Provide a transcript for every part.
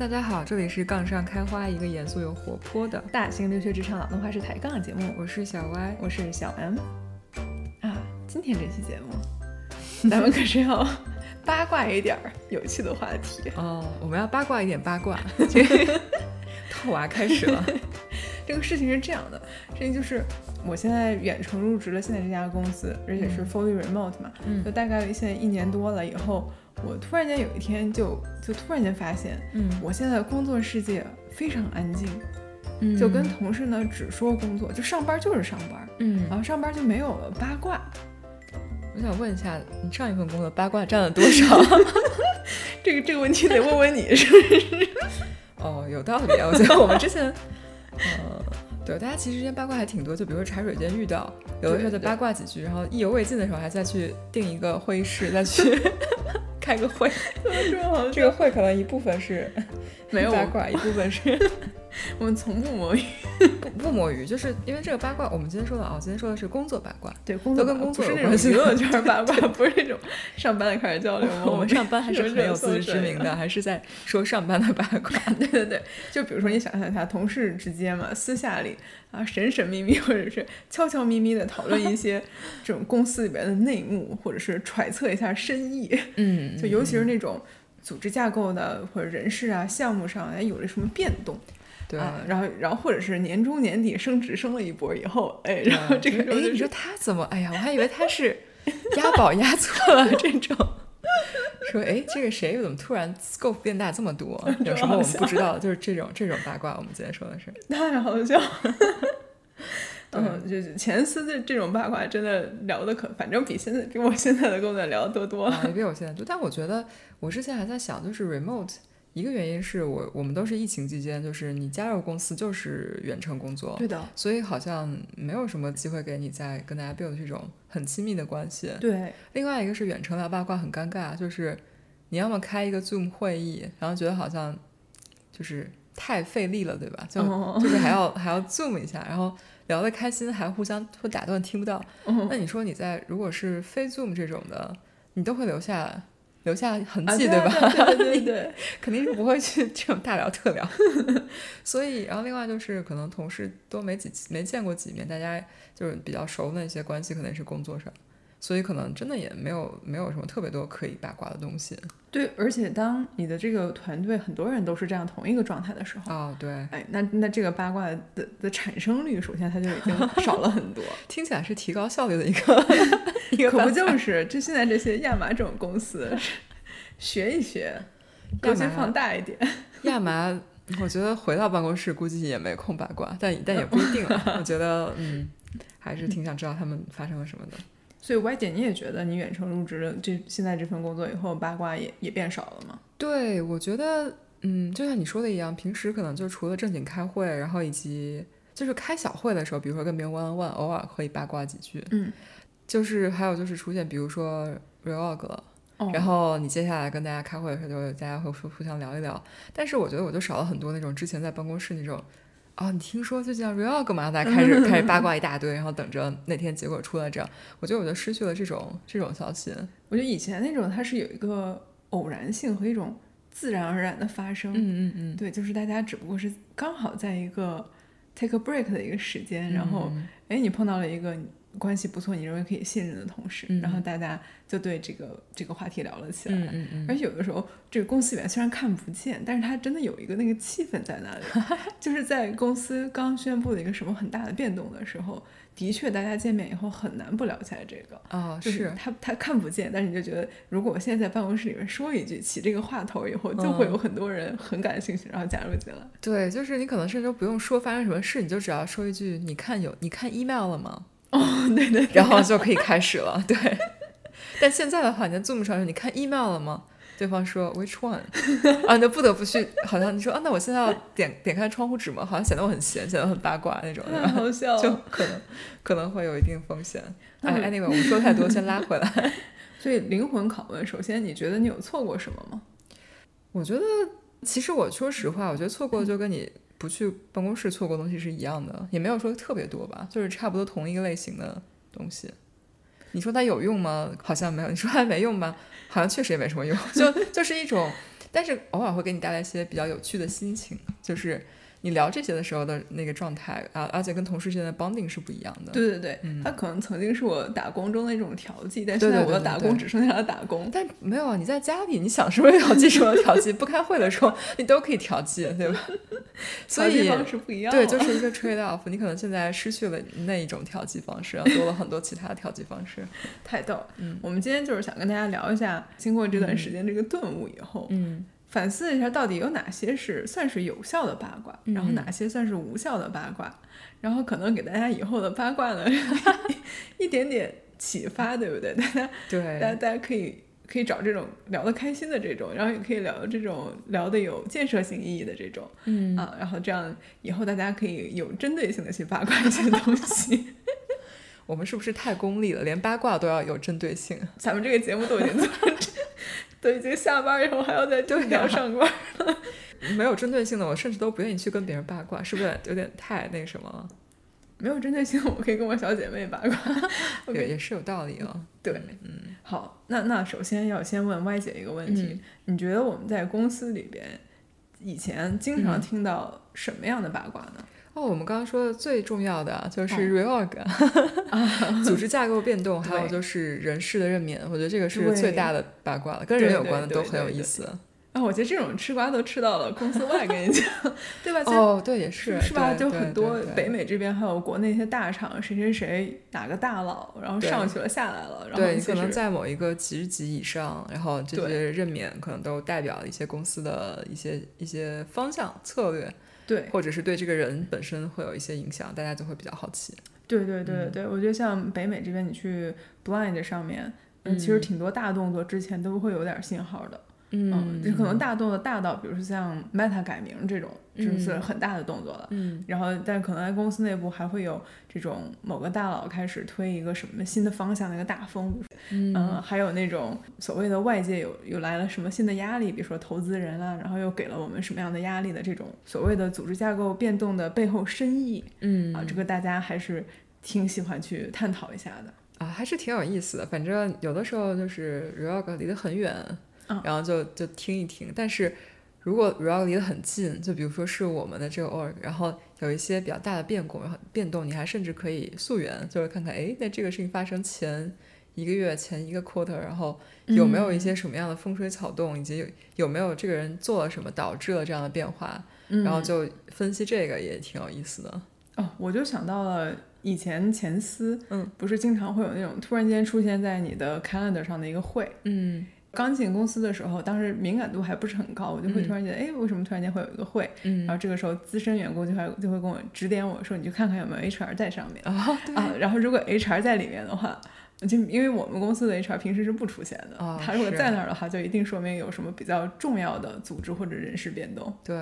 大家好，这里是杠上开花，一个严肃又活泼的大型留学职场脑洞话式抬杠节目。我是小 Y，我是小 M。啊，今天这期节目，咱们可是要八卦一点儿有趣的话题哦。我们要八卦一点八卦，套娃开始了。这个事情是这样的，事情就是我现在远程入职了现在这家公司，而且是 fully remote 嘛，就大概现在一年多了以后。我突然间有一天就就突然间发现，嗯，我现在工作世界非常安静，嗯，就跟同事呢只说工作，就上班就是上班，嗯，然后上班就没有了八卦。我想问一下，你上一份工作八卦占了多少？这个这个问题得问问你，是不是？哦，有道理啊，我觉得我们之前，呃，对，大家其实之间八卦还挺多，就比如说茶水间遇到，有的时候就八卦几句，然后意犹未尽的时候还再去订一个会议室再去。开个会，这个会可能一部分是没有八卦，一部分是 我们从不摸鱼，不 不摸鱼，就是因为这个八卦。我们今天说的啊，今天说的是工作八卦，对，工作跟工作有关系。娱乐圈八卦不是那种上班的开始交流，我们上班还是很有自知之明的，还是在说上班的八卦。对对对，就比如说你想象一下，同事之间嘛，私下里啊神神秘秘或者是悄悄咪咪的讨论一些这种公司里边的内幕，或者是揣测一下深意。嗯，就尤其是那种组织架构的或者人事啊项目上哎有了什么变动。对，然后，然后或者是年终年底升职升了一波以后，哎，然后这个时候，哎，你说他怎么？哎呀，我还以为他是押宝押错了这种。说，哎，这个谁怎么突然 scope 变大这么多？有什么我们不知道？就是这种这种八卦，我们今天说的是 太好笑。嗯，就是前司的这种八卦真的聊的可，反正比现在比我现在的工作聊的多多了，也比我现在多。但我觉得我之前还在想，就是 remote。一个原因是我我们都是疫情期间，就是你加入公司就是远程工作，对的，所以好像没有什么机会给你在跟大家 build 这种很亲密的关系。对，另外一个是远程聊八卦很尴尬，就是你要么开一个 Zoom 会议，然后觉得好像就是太费力了，对吧？就就是还要还要 Zoom 一下，然后聊得开心还互相会打断听不到。那你说你在如果是非 Zoom 这种的，你都会留下。留下痕迹，对吧？对对对，肯定是不会去这种大聊特聊。所以，然后另外就是可能同事都没几没见过几面，大家就是比较熟的一些关系，可能是工作上，所以可能真的也没有没有什么特别多可以八卦的东西。对，而且当你的这个团队很多人都是这样同一个状态的时候，哦，对，哎，那那这个八卦的的产生率，首先它就已经 少了很多。听起来是提高效率的一个。可不就是，就现在这些亚麻这种公司，学一学，格局放大一点。亚麻，我觉得回到办公室估计也没空八卦，但但也不一定了。我觉得，嗯，还是挺想知道他们发生了什么的。所以歪姐，你也觉得你远程入职了这现在这份工作以后，八卦也也变少了吗？对，我觉得，嗯，就像你说的一样，平时可能就除了正经开会，然后以及就是开小会的时候，比如说跟别人 one on one，偶尔可以八卦几句，嗯。就是还有就是出现，比如说 relog 了，然后你接下来跟大家开会的时候，就大家会互互相聊一聊。但是我觉得我就少了很多那种之前在办公室那种，哦，你听说最近 relog 嘛，大家开始开始八卦一大堆，然后等着那天结果出来这样。我觉得我就失去了这种这种消息。我觉得以前那种它是有一个偶然性和一种自然而然的发生。嗯嗯嗯，对，就是大家只不过是刚好在一个 take a break 的一个时间，然后哎，你碰到了一个。关系不错，你认为可以信任的同事，然后大家就对这个这个话题聊了起来。嗯嗯而且有的时候，这个公司里面虽然看不见，但是他真的有一个那个气氛在那里。就是在公司刚宣布了一个什么很大的变动的时候，的确大家见面以后很难不聊起来这个。哦，是他他看不见，但是你就觉得，如果我现在在办公室里面说一句，起这个话头以后，就会有很多人很感兴趣，然后加入进来。对，就是你可能甚至不用说发生什么事，你就只要说一句：“你看有你看 email 了吗？”哦，对对，然后就可以开始了。对，但现在的话，你在 Zoom 上说你看 email 了吗？对方说 Which one？啊，那不得不去，好像你说啊，那我现在要点点开窗户纸吗？好像显得我很闲，显得很八卦那种，太好笑了，就可能可能会有一定风险。哎，anyway，我们说太多，先拉回来。所以灵魂拷问，首先你觉得你有错过什么吗？我觉得，其实我说实话，我觉得错过就跟你。不去办公室错过东西是一样的，也没有说特别多吧，就是差不多同一个类型的东西。你说它有用吗？好像没有。你说它没用吧？好像确实也没什么用。就就是一种，但是偶尔会给你带来一些比较有趣的心情，就是你聊这些的时候的那个状态啊，而且跟同事之间的 bonding 是不一样的。对对对，他可能曾经是我打工中的一种调剂，但现在我的打工只剩下了打工。但没有啊，你在家里，你想什么调剂什么调剂，不开会的时候你都可以调剂，对吧？所以方式不一样。对，就是一个 trade off。你可能现在失去了那一种调剂方式，然后多了很多其他的调剂方式。太逗。嗯，我们今天就是想跟大家聊一下，经过这段时间这个顿悟以后，嗯。反思一下，到底有哪些是算是有效的八卦，然后哪些算是无效的八卦，然后可能给大家以后的八卦呢 一点点启发，对不对？大家对，大家大家可以可以找这种聊得开心的这种，然后也可以聊这种聊得有建设性意义的这种，嗯啊，然后这样以后大家可以有针对性的去八卦一些东西。我们是不是太功利了？连八卦都要有针对性？咱们这个节目都已经做。都已经下班以后还要再对聊上班了，没有针对性的，我甚至都不愿意去跟别人八卦，是不是有点太那什么了？没有针对性，我可以跟我小姐妹八卦，也也是有道理哦。对，嗯，好，那那首先要先问歪姐一个问题，你觉得我们在公司里边以前经常听到什么样的八卦呢？哦，我们刚刚说的最重要的就是 reorg，组织架构变动，还有就是人事的任免，我觉得这个是最大的八卦了，跟人有关的都很有意思。啊，我觉得这种吃瓜都吃到了公司外，跟你讲，对吧？哦，对，也是，是吧？就很多北美这边还有国内一些大厂，谁谁谁哪个大佬，然后上去了下来了，然后对，可能在某一个职级以上，然后这些任免可能都代表了一些公司的一些一些方向策略。对，或者是对这个人本身会有一些影响，大家就会比较好奇。对对对对，我觉得像北美这边，你去 Blind 上面，嗯，其实挺多大动作之前都会有点信号的。嗯，就可能大动作大到，比如说像 Meta 改名这种，就是很大的动作了。嗯，然后，但是可能在公司内部还会有这种某个大佬开始推一个什么新的方向的一个大风。嗯，还有那种所谓的外界有有来了什么新的压力，比如说投资人啊，然后又给了我们什么样的压力的这种所谓的组织架构变动的背后深意。嗯，啊，这个大家还是挺喜欢去探讨一下的。啊，还是挺有意思的。反正有的时候就是 Reorg 离得很远。然后就就听一听，但是如果 real 离得很近，就比如说是我们的这个 org，然后有一些比较大的变故、变动，你还甚至可以溯源，就是看看，哎，那这个事情发生前一个月、前一个 quarter，然后有没有一些什么样的风吹草动，以及有有没有这个人做了什么导致了这样的变化，然后就分析这个也挺有意思的。哦，我就想到了以前前司，嗯，不是经常会有那种突然间出现在你的 calendar 上的一个会，嗯。刚进公司的时候，当时敏感度还不是很高，我就会突然觉得，哎，为什么突然间会有一个会？然后这个时候资深员工就会就会跟我指点我说，你去看看有没有 HR 在上面啊。啊，然后如果 HR 在里面的话。就因为我们公司的 HR 平时是不出现的，他如果在那儿的话，就一定说明有什么比较重要的组织或者人事变动。对，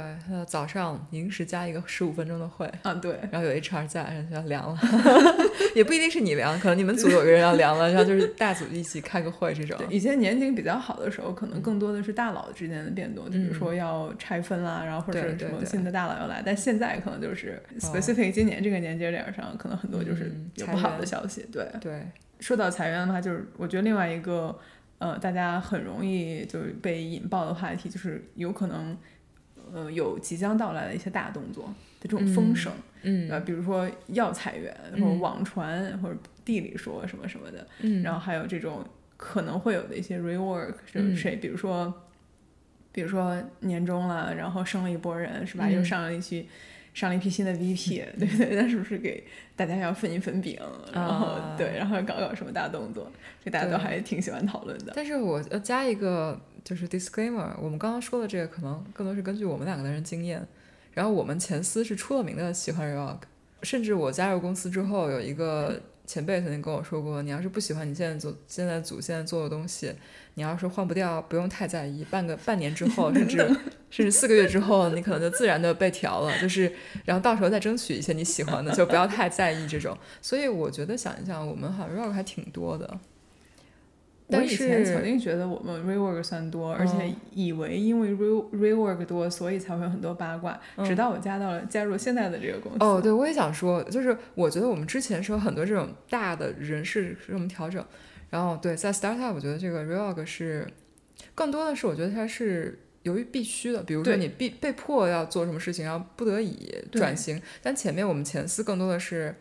早上临时加一个十五分钟的会，啊对，然后有 HR 在，然后就要凉了，也不一定是你凉，可能你们组有个人要凉了，然后就是大组一起开个会这种。以前年景比较好的时候，可能更多的是大佬之间的变动，就比如说要拆分啦，然后或者什么新的大佬要来，但现在可能就是 specific 今年这个年节点上，可能很多就是有不好的消息，对对。说到裁员的话，就是我觉得另外一个，呃，大家很容易就是被引爆的话题，就是有可能，呃，有即将到来的一些大动作的这种风声，嗯，比如说要裁员，或者网传，或者地里说什么什么的，嗯，然后还有这种可能会有的一些 rework，就是谁，比如说，比如说年终了，然后升了一波人，是吧？又上了一批。上了一批新的 VP，对不对？那是不是给大家要分一分饼，然后对，然后搞搞什么大动作？这大家都还挺喜欢讨论的。但是我要加一个就是 disclaimer，我们刚刚说的这个可能更多是根据我们两个人经验。然后我们前司是出了名的喜欢 rock，甚至我加入公司之后，有一个前辈曾经跟我说过，你要是不喜欢你现在做 现在组现在做的东西。你要是换不掉，不用太在意。半个半年之后，甚至 甚至四个月之后，你可能就自然的被调了。就是，然后到时候再争取一些你喜欢的，就不要太在意这种。所以我觉得想一想，我们好像 rock 还挺多的。我以前曾经觉得我们 rework 算多，而且以为因为 re rework 多，所以才会有很多八卦。直到我加到了加入现在的这个公司。哦，对，我也想说，就是我觉得我们之前是有很多这种大的人事是这么调整。然后对，在 startup，我觉得这个 rework 是更多的是，我觉得它是由于必须的，比如说你必被迫要做什么事情，然后不得已转型。但前面我们前四更多的是，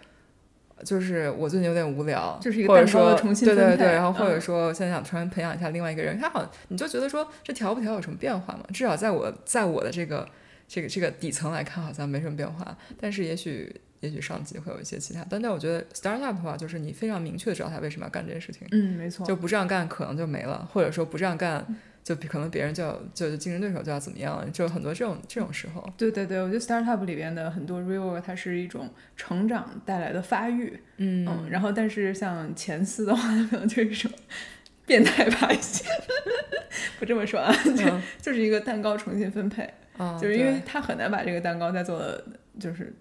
就是我最近有点无聊，就是一个蛋糕的重新对对对，然后或者说现在想突然培养一下另外一个人，他好像你就觉得说这调不调有什么变化吗？至少在我在我的这个这个这个底层来看，好像没什么变化。但是也许也许上级会有一些其他，但但我觉得 startup 的话，就是你非常明确的知道他为什么要干这件事情。嗯，没错，就不这样干可能就没了，或者说不这样干。就可能别人就要就竞争对手就要怎么样，就很多这种这种时候。对对对，我觉得 startup 里边的很多 rework 它是一种成长带来的发育，嗯，然后但是像前四的话，可能就是一种变态吧不这么说啊，就就是一个蛋糕重新分配，就是因为他很难把这个蛋糕再做的就是。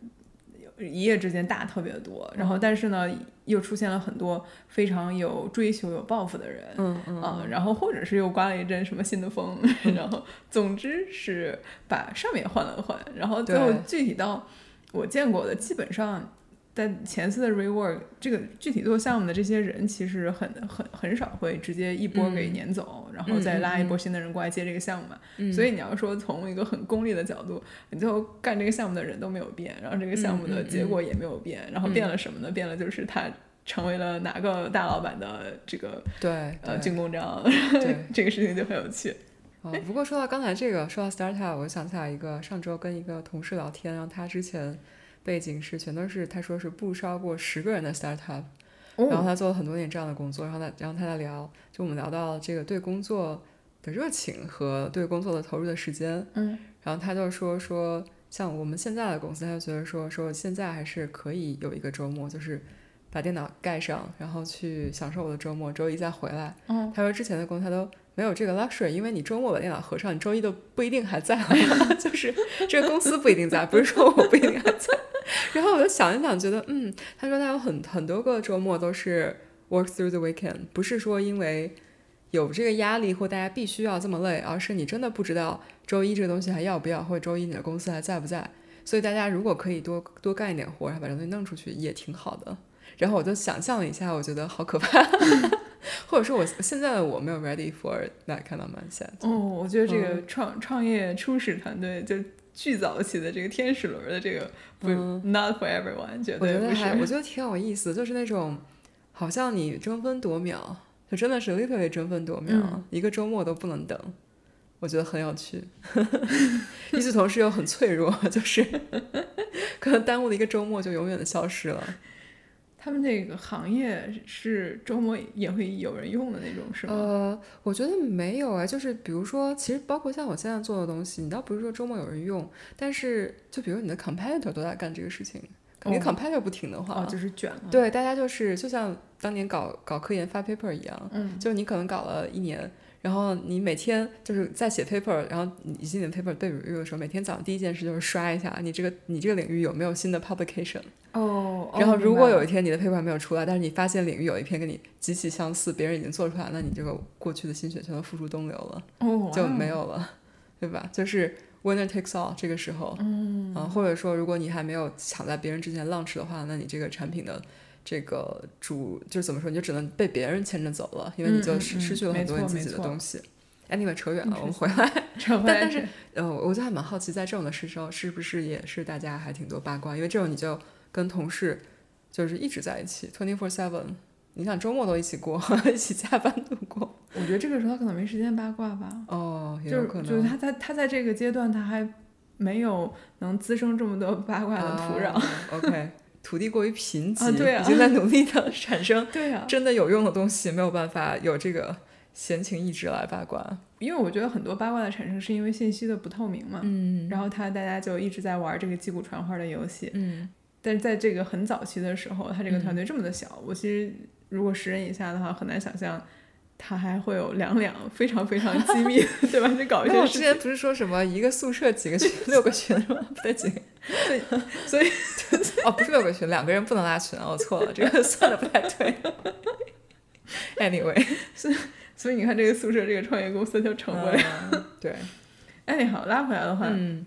一夜之间大特别多，然后但是呢，又出现了很多非常有追求、有抱负的人，嗯嗯啊，然后或者是又刮了一阵什么新的风，然后总之是把上面换了换，然后最后具体到我见过的，基本上。但前次的 rework 这个具体做项目的这些人，其实很很很少会直接一波给撵走，然后再拉一波新的人过来接这个项目嘛。所以你要说从一个很功利的角度，你最后干这个项目的人都没有变，然后这个项目的结果也没有变，然后变了什么呢？变了就是他成为了哪个大老板的这个对呃军功章，这个事情就很有趣。哦，不过说到刚才这个，说到 startup，我想起来一个，上周跟一个同事聊天，然后他之前。背景是全都是他说是不超过十个人的 startup，然后他做了很多年这样的工作，然后他然后他在聊，就我们聊到这个对工作的热情和对工作的投入的时间，嗯，然后他就说说像我们现在的公司，他就觉得说说现在还是可以有一个周末，就是把电脑盖上，然后去享受我的周末，周一再回来。嗯，他说之前的公司他都。没有这个 luxury，因为你周末把电脑合上，你周一都不一定还在，就是这个公司不一定在，不是说我不一定还在。然后我就想一想，觉得嗯，他说他有很很多个周末都是 work through the weekend，不是说因为有这个压力或大家必须要这么累，而是你真的不知道周一这个东西还要不要，或者周一你的公司还在不在。所以大家如果可以多多干一点活，然后把这东西弄出去，也挺好的。然后我就想象了一下，我觉得好可怕。或者说，我现在的我没有 ready for that kind of mindset。哦，我觉得这个创创业初始团队就巨早期的这个天使轮的这个，不 not for everyone，绝对不是。我觉得挺有意思，就是那种好像你争分夺秒，就真的是 literally 争分夺秒，一个周末都不能等。我觉得很有趣。与此同时又很脆弱，就是 可能耽误了一个周末就永远的消失了。他们那个行业是周末也会有人用的那种，是吗？呃，我觉得没有啊，就是比如说，其实包括像我现在做的东西，你倒不是说周末有人用，但是就比如你的 competitor 都在干这个事情，你 competitor 不停的话，就是卷了。对，大家就是就像当年搞搞科研发 paper 一样，嗯，就你可能搞了一年。然后你每天就是在写 paper，然后你你的 paper 被 review 的时候，每天早上第一件事就是刷一下你这个你这个领域有没有新的 publication。哦。然后如果有一天你的 paper 还没有出来，但是你发现领域有一篇跟你极其相似，别人已经做出来，那你这个过去的心血全都付诸东流了，就没有了，对吧？就是 winner takes all 这个时候，嗯，或者说如果你还没有抢在别人之前 launch 的话，那你这个产品的。这个主就是怎么说，你就只能被别人牵着走了，因为你就失失去了很多你自己的东西。Anyway，扯远了，我们回 来。但但是，呃，我就还蛮好奇，在这种的时候，是不是也是大家还挺多八卦？因为这种你就跟同事就是一直在一起，twenty four seven。你想周末都一起过，一起加班度过。我觉得这个时候他可能没时间八卦吧。哦，就是就是他在他在这个阶段，他还没有能滋生这么多八卦的土壤。OK。土地过于贫瘠，已经在努力的产生 真的有用的东西，没有办法有这个闲情逸致来八卦。因为我觉得很多八卦的产生是因为信息的不透明嘛，嗯，然后他大家就一直在玩这个击鼓传花的游戏，嗯，但是在这个很早期的时候，他这个团队这么的小，我其实如果十人以下的话，很难想象。他还会有两两非常非常机密，对吧？就搞一些。我之前不是说什么一个宿舍几个群，六个群是吗？不对，几个？对，所以 哦，不是六个群，两个人不能拉群，我错了，这个算的不太对。Anyway，所以所以你看，这个宿舍这个创业公司就成不了。对。哎，好，拉回来的话，嗯。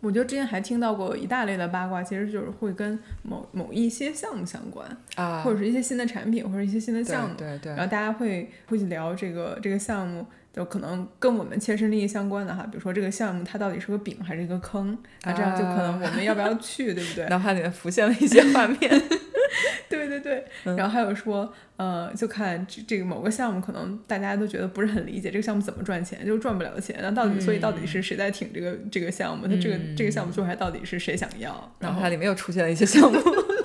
我觉得之前还听到过一大类的八卦，其实就是会跟某某一些项目相关啊，或者是一些新的产品或者一些新的项目，对对。然后大家会会去聊这个这个项目就可能跟我们切身利益相关的哈，比如说这个项目它到底是个饼还是一个坑，啊，这样就可能我们要不要去，对不对？脑海里面浮现了一些画面。对对对，然后还有说，呃，就看这这个某个项目，可能大家都觉得不是很理解，这个项目怎么赚钱，就赚不了钱。那到底，所以到底是谁在挺这个这个项目？它这个这个项目做出来到底是谁想要？然后它里面又出现了一些项目。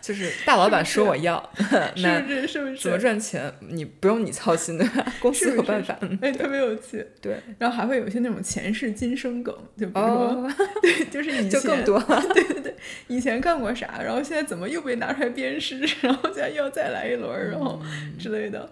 就是大老板说我要，是不是？是不是？怎么赚钱？你不用你操心的，公司有办法。哎，特别有趣。对，然后还会有一些那种前世今生梗，就比如说，对，就是以前就更多了。对对对，以前干过啥，然后现在怎么又被拿出来鞭尸，然后现在又要再来一轮，然后之类的，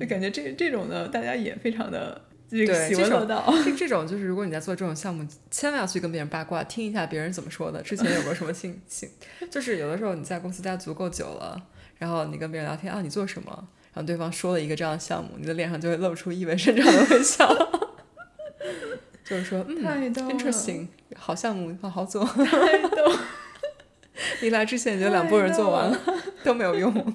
就感觉这这种呢，大家也非常的。对这种 这这种就是，如果你在做这种项目，千万要去跟别人八卦，听一下别人怎么说的。之前有过什么信信，就是有的时候你在公司待足够久了，然后你跟别人聊天啊，你做什么？然后对方说了一个这样的项目，你的脸上就会露出意味深长的微笑，就是说嗯，interesting，好项目，好好做。太逗！你来之前，你就两拨人做完了，都没有用。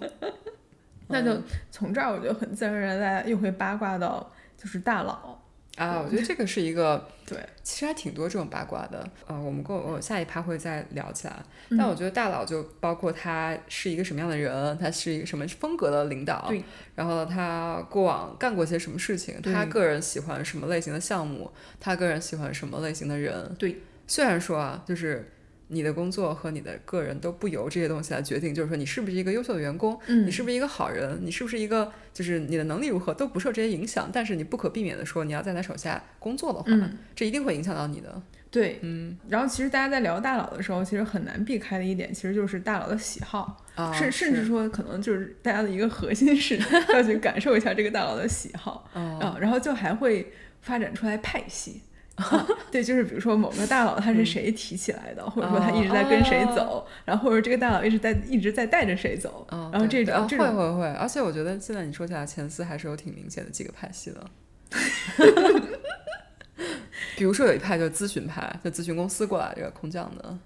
那就从这儿，我觉得很自然而然，大家又会八卦到。就是大佬啊，我觉得这个是一个 对，其实还挺多这种八卦的。呃，我们过我下一趴会再聊起来。但我觉得大佬就包括他是一个什么样的人，他是一个什么风格的领导，对。然后他过往干过些什么事情，他个人喜欢什么类型的项目，他个人喜欢什么类型的人，对。虽然说啊，就是。你的工作和你的个人都不由这些东西来决定，就是说你是不是一个优秀的员工，你是不是一个好人，你是不是一个就是你的能力如何都不受这些影响。但是你不可避免的说，你要在他手下工作的话，这一定会影响到你的。对，嗯。然后其实大家在聊大佬的时候，其实很难避开的一点，其实就是大佬的喜好，甚甚至说可能就是大家的一个核心是要去感受一下这个大佬的喜好 啊，然后就还会发展出来派系。对，就是比如说某个大佬他是谁提起来的，或者说他一直在跟谁走，然后或者这个大佬一直在一直在带着谁走，然后这种会会会，而且我觉得现在你说起来前四还是有挺明显的几个派系的，比如说有一派就是咨询派，就咨询公司过来这个空降的，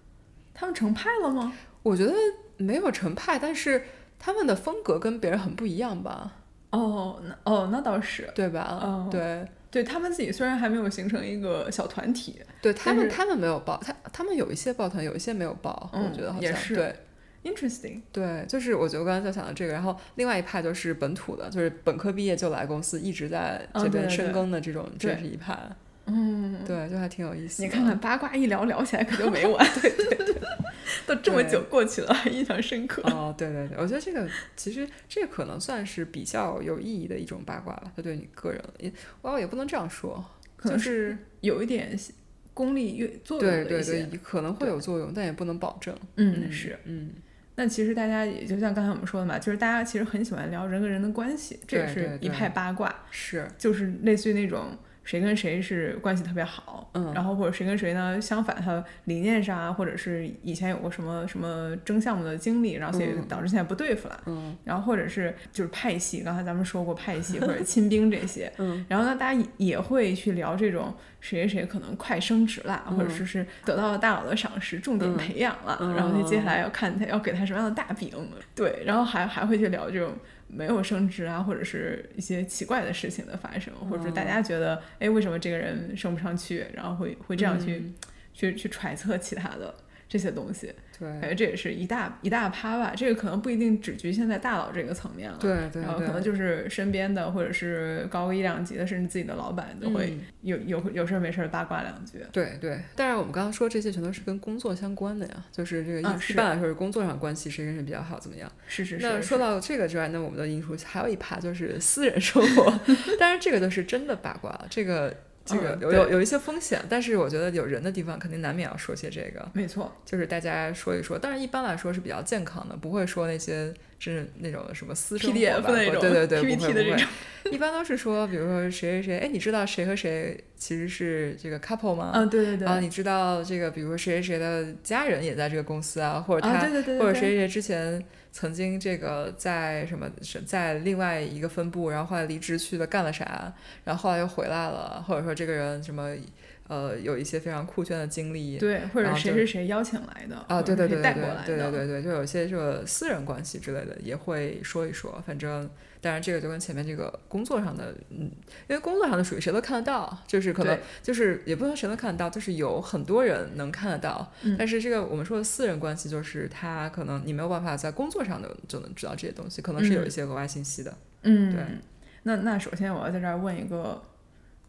他们成派了吗？我觉得没有成派，但是他们的风格跟别人很不一样吧？哦，那哦那倒是对吧？对。对他们自己虽然还没有形成一个小团体，对他们他们没有报，他他们有一些抱团，有一些没有报，我觉得好像对，interesting，对，就是我觉得我刚才就想到这个，然后另外一派就是本土的，就是本科毕业就来公司一直在这边深耕的这种，这是一派。嗯，对，就还挺有意思。你看看八卦一聊聊起来可就没完，对对对，都这么久过去了，还印象深刻。哦，对对对，我觉得这个其实这可能算是比较有意义的一种八卦吧，它对你个人也，我也不能这样说，可能是有一点功利越作用对对对，可能会有作用，但也不能保证。嗯，是，嗯。那其实大家也就像刚才我们说的嘛，就是大家其实很喜欢聊人跟人的关系，这也是一派八卦，是，就是类似于那种。谁跟谁是关系特别好，嗯，然后或者谁跟谁呢？相反，他理念上啊，或者是以前有过什么什么争项目的经历，然后所以导致现在不对付了，嗯，然后或者是就是派系，刚才咱们说过派系或者 亲兵这些，嗯，然后呢，大家也会去聊这种谁谁谁可能快升职了，或者说是得到了大佬的赏识，重点培养了，然后接下来要看他要给他什么样的大饼，对，然后还还会去聊这种。没有升职啊，或者是一些奇怪的事情的发生，或者说大家觉得，哎，为什么这个人升不上去，然后会会这样去去去揣测其他的这些东西。对，感觉这也是一大一大趴吧。这个可能不一定只局限在大佬这个层面了。对对。然后可能就是身边的，或者是高一两级的，甚至自己的老板都会有有有事儿没事儿八卦两句。对对。但是，我们刚刚说这些全都是跟工作相关的呀，就是这个一般来说是工作上关系谁跟谁比较好，怎么样？是是是。那说到这个之外，那我们的因素还有一趴就是私人生活，当然这个都是真的八卦了，这个。这个有有有一些风险，但是我觉得有人的地方肯定难免要说些这个。没错，就是大家说一说，但是一般来说是比较健康的，不会说那些是那种什么私生活吧？对对对，不会不会。一般都是说，比如说谁谁谁，哎，你知道谁和谁其实是这个 couple 吗？啊，对对对。啊，你知道这个，比如说谁谁谁的家人也在这个公司啊，或者他，或者谁谁谁之前。曾经这个在什么是在另外一个分部，然后后来离职去了干了啥，然后后来又回来了，或者说这个人什么呃有一些非常酷炫的经历，对，或者谁是谁邀请来的啊，对对对对对对对对对，就有些这个私人关系之类的也会说一说，反正。当然，这个就跟前面这个工作上的，嗯，因为工作上的属于谁都看得到，就是可能就是也不能谁都看得到，就是有很多人能看得到。但是这个我们说的私人关系，就是他可能你没有办法在工作上的就能知道这些东西，可能是有一些额外信息的。嗯，对。那那首先我要在这儿问一个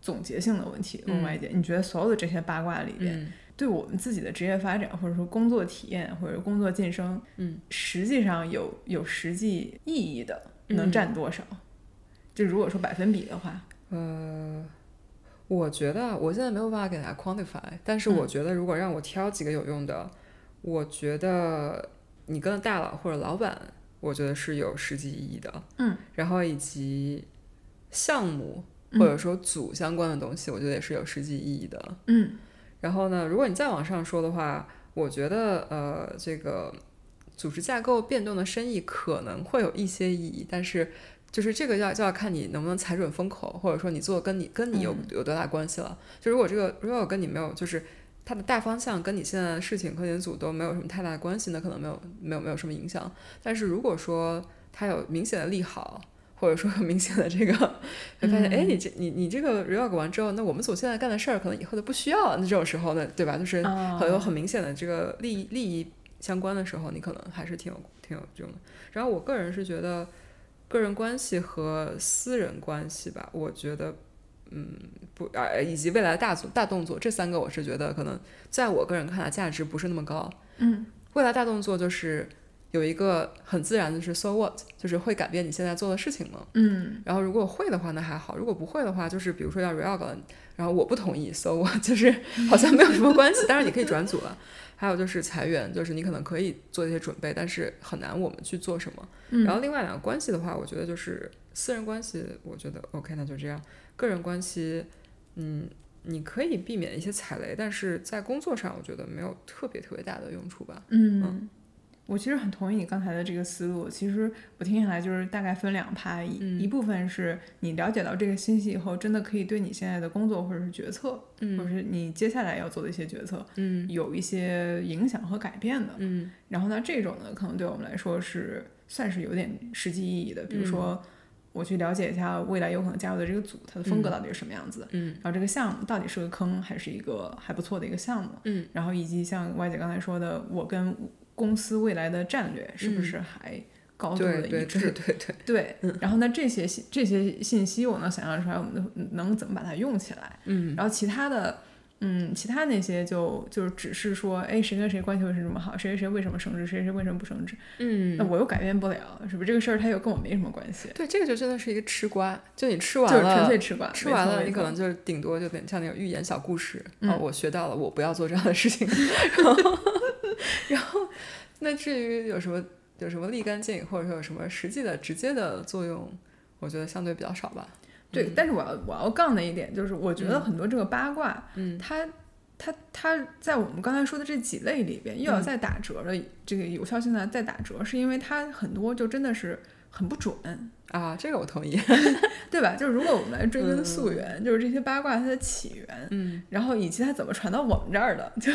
总结性的问题，问外界，你觉得所有的这些八卦里边，对我们自己的职业发展，或者说工作体验，或者工作晋升，嗯，实际上有有实际意义的？能占多少？就如果说百分比的话，呃，我觉得我现在没有办法给大家 quantify，但是我觉得如果让我挑几个有用的，我觉得你跟大佬或者老板，我觉得是有实际意义的。嗯，然后以及项目或者说组相关的东西，我觉得也是有实际意义的。嗯，然后呢，如果你再往上说的话，我觉得呃，这个。组织架构变动的生意可能会有一些意义，但是就是这个要就要看你能不能踩准风口，或者说你做跟你跟你有有多大关系了。就如果这个如果跟你没有，就是它的大方向跟你现在的事情和你的组都没有什么太大的关系，那可能没有没有没有什么影响。但是如果说它有明显的利好，或者说有明显的这个，会发现哎，你这你你这个 reorg 完之后，那我们组现在干的事儿可能以后都不需要了。那这种时候呢，对吧？就是很有很明显的这个利益利益。相关的时候，你可能还是挺有挺有用的。然后我个人是觉得，个人关系和私人关系吧，我觉得，嗯，不啊，以及未来大组大动作这三个，我是觉得可能在我个人看来价值不是那么高。嗯，未来大动作就是有一个很自然的是 so what，就是会改变你现在做的事情吗？嗯，然后如果会的话，那还好；如果不会的话，就是比如说要 reorg，然后我不同意，so what，就是好像没有什么关系。当然你可以转组了。还有就是裁员，就是你可能可以做一些准备，但是很难我们去做什么。然后另外两个关系的话，我觉得就是私人关系，我觉得 OK，那就这样。个人关系，嗯，你可以避免一些踩雷，但是在工作上，我觉得没有特别特别大的用处吧。嗯。我其实很同意你刚才的这个思路。其实我听下来就是大概分两派，一一部分是你了解到这个信息以后，真的可以对你现在的工作或者是决策，或者是你接下来要做的一些决策，嗯，有一些影响和改变的，嗯。然后呢，这种呢，可能对我们来说是算是有点实际意义的。比如说，我去了解一下未来有可能加入的这个组，它的风格到底是什么样子的，嗯。然后这个项目到底是个坑还是一个还不错的一个项目，嗯。然后以及像歪姐刚才说的，我跟公司未来的战略是不是还高度的一致？对对对对。然后呢，这些信这些信息，我能想象出来，我们能怎么把它用起来？嗯。然后其他的。嗯，其他那些就就是只是说，哎，谁跟谁关系为什么这么好？谁谁谁为什么升职？谁谁为什么不升职？嗯，那我又改变不了，是不是？这个事儿它又跟我没什么关系。对，这个就真的是一个吃瓜，就你吃完了，就纯粹吃瓜，吃完了，你可能就是顶多就像那种寓言小故事啊，我学到了，我不要做这样的事情。然后，然后，那至于有什么有什么立竿见影，或者说有什么实际的直接的作用，我觉得相对比较少吧。对，但是我要我要杠的一点就是，我觉得很多这个八卦，嗯，它它它在我们刚才说的这几类里边，又要再打折了这个有效性呢再打折，是因为它很多就真的是很不准啊，这个我同意，对吧？就是如果我们来追根溯源，就是这些八卦它的起源，嗯，然后以及它怎么传到我们这儿的，就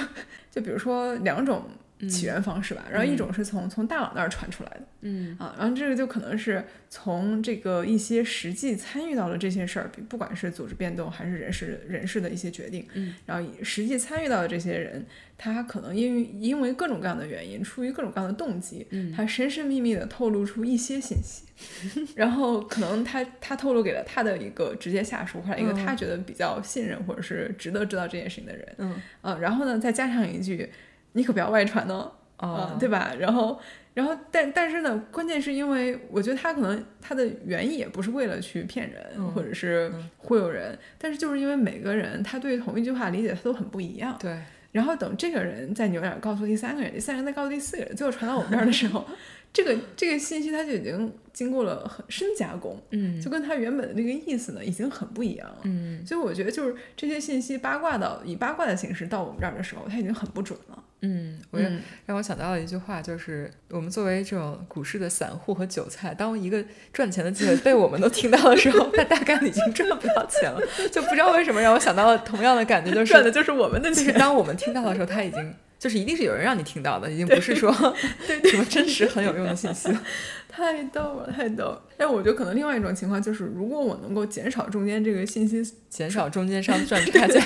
就比如说两种。起源方式吧，然后一种是从从大佬那儿传出来的，嗯。啊，然后这个就可能是从这个一些实际参与到了这些事儿，不管是组织变动还是人事人事的一些决定，嗯，然后实际参与到的这些人，他可能因为因为各种各样的原因，出于各种各样的动机，嗯，他神神秘秘的透露出一些信息，然后可能他他透露给了他的一个直接下属或者一个他觉得比较信任或者是值得知道这件事情的人，嗯，啊，然后呢再加上一句。你可不要外传呢，啊，对吧？然后，然后，但但是呢，关键是因为我觉得他可能他的原意也不是为了去骗人，或者是忽悠人，但是就是因为每个人他对同一句话理解他都很不一样。对。然后等这个人在扭脸告诉第三个人，第三个人再告诉第四个人，最后传到我们这儿的时候，这个这个信息他就已经经过了很深加工，嗯，就跟他原本的那个意思呢已经很不一样了。嗯。所以我觉得就是这些信息八卦到以八卦的形式到我们这儿的时候，它已经很不准了。嗯，我也让我想到了一句话，就是我们作为这种股市的散户和韭菜，当一个赚钱的机会被我们都听到的时候，他大概已经赚不到钱了。就不知道为什么让我想到了同样的感觉，就是赚的就是我们的钱。当我们听到的时候，他已经。就是一定是有人让你听到的，已经不是说什么真实很有用的信息了。太逗了，太逗了。但我觉得可能另外一种情况就是，如果我能够减少中间这个信息，减少中间商赚 差价，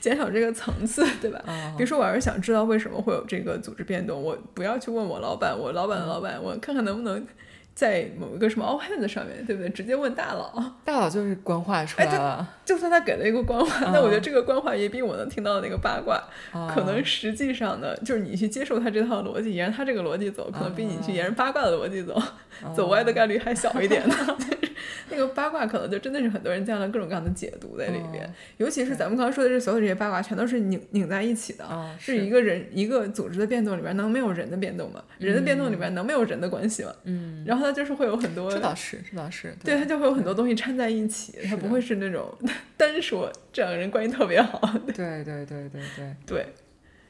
减少这个层次，对吧？比如说，我要是想知道为什么会有这个组织变动，我不要去问我老板，我老板的老板，我看看能不能。在某一个什么 all hands 上面对不对？直接问大佬，大佬就是官话出来了。就算他给了一个官话，那我觉得这个官话也比我能听到的那个八卦，可能实际上呢，就是你去接受他这套逻辑，沿着他这个逻辑走，可能比你去沿着八卦的逻辑走，走歪的概率还小一点呢。那个八卦可能就真的是很多人这样的各种各样的解读在里边，尤其是咱们刚刚说的这所有这些八卦，全都是拧拧在一起的，是一个人一个组织的变动里边能没有人的变动吗？人的变动里边能没有人的关系吗？嗯，然后。它就是会有很多，这倒是，这倒是，对，它就会有很多东西掺在一起，它不会是那种单说这两个人关系特别好。对对对对对对。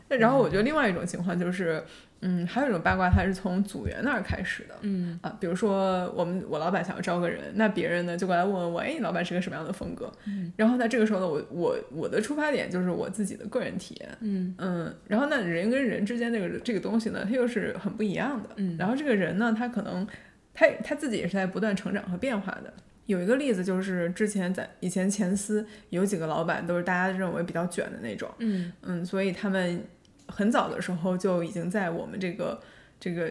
那然后我觉得另外一种情况就是，嗯，还有一种八卦，它是从组员那儿开始的。嗯啊，比如说我们我老板想要招个人，那别人呢就过来问问我，哎，你老板是个什么样的风格？嗯，然后在这个时候呢，我我我的出发点就是我自己的个人体验。嗯嗯，然后那人跟人之间这个这个东西呢，它又是很不一样的。嗯，然后这个人呢，他可能。他他自己也是在不断成长和变化的。有一个例子就是，之前在以前前司有几个老板都是大家认为比较卷的那种，嗯嗯，所以他们很早的时候就已经在我们这个这个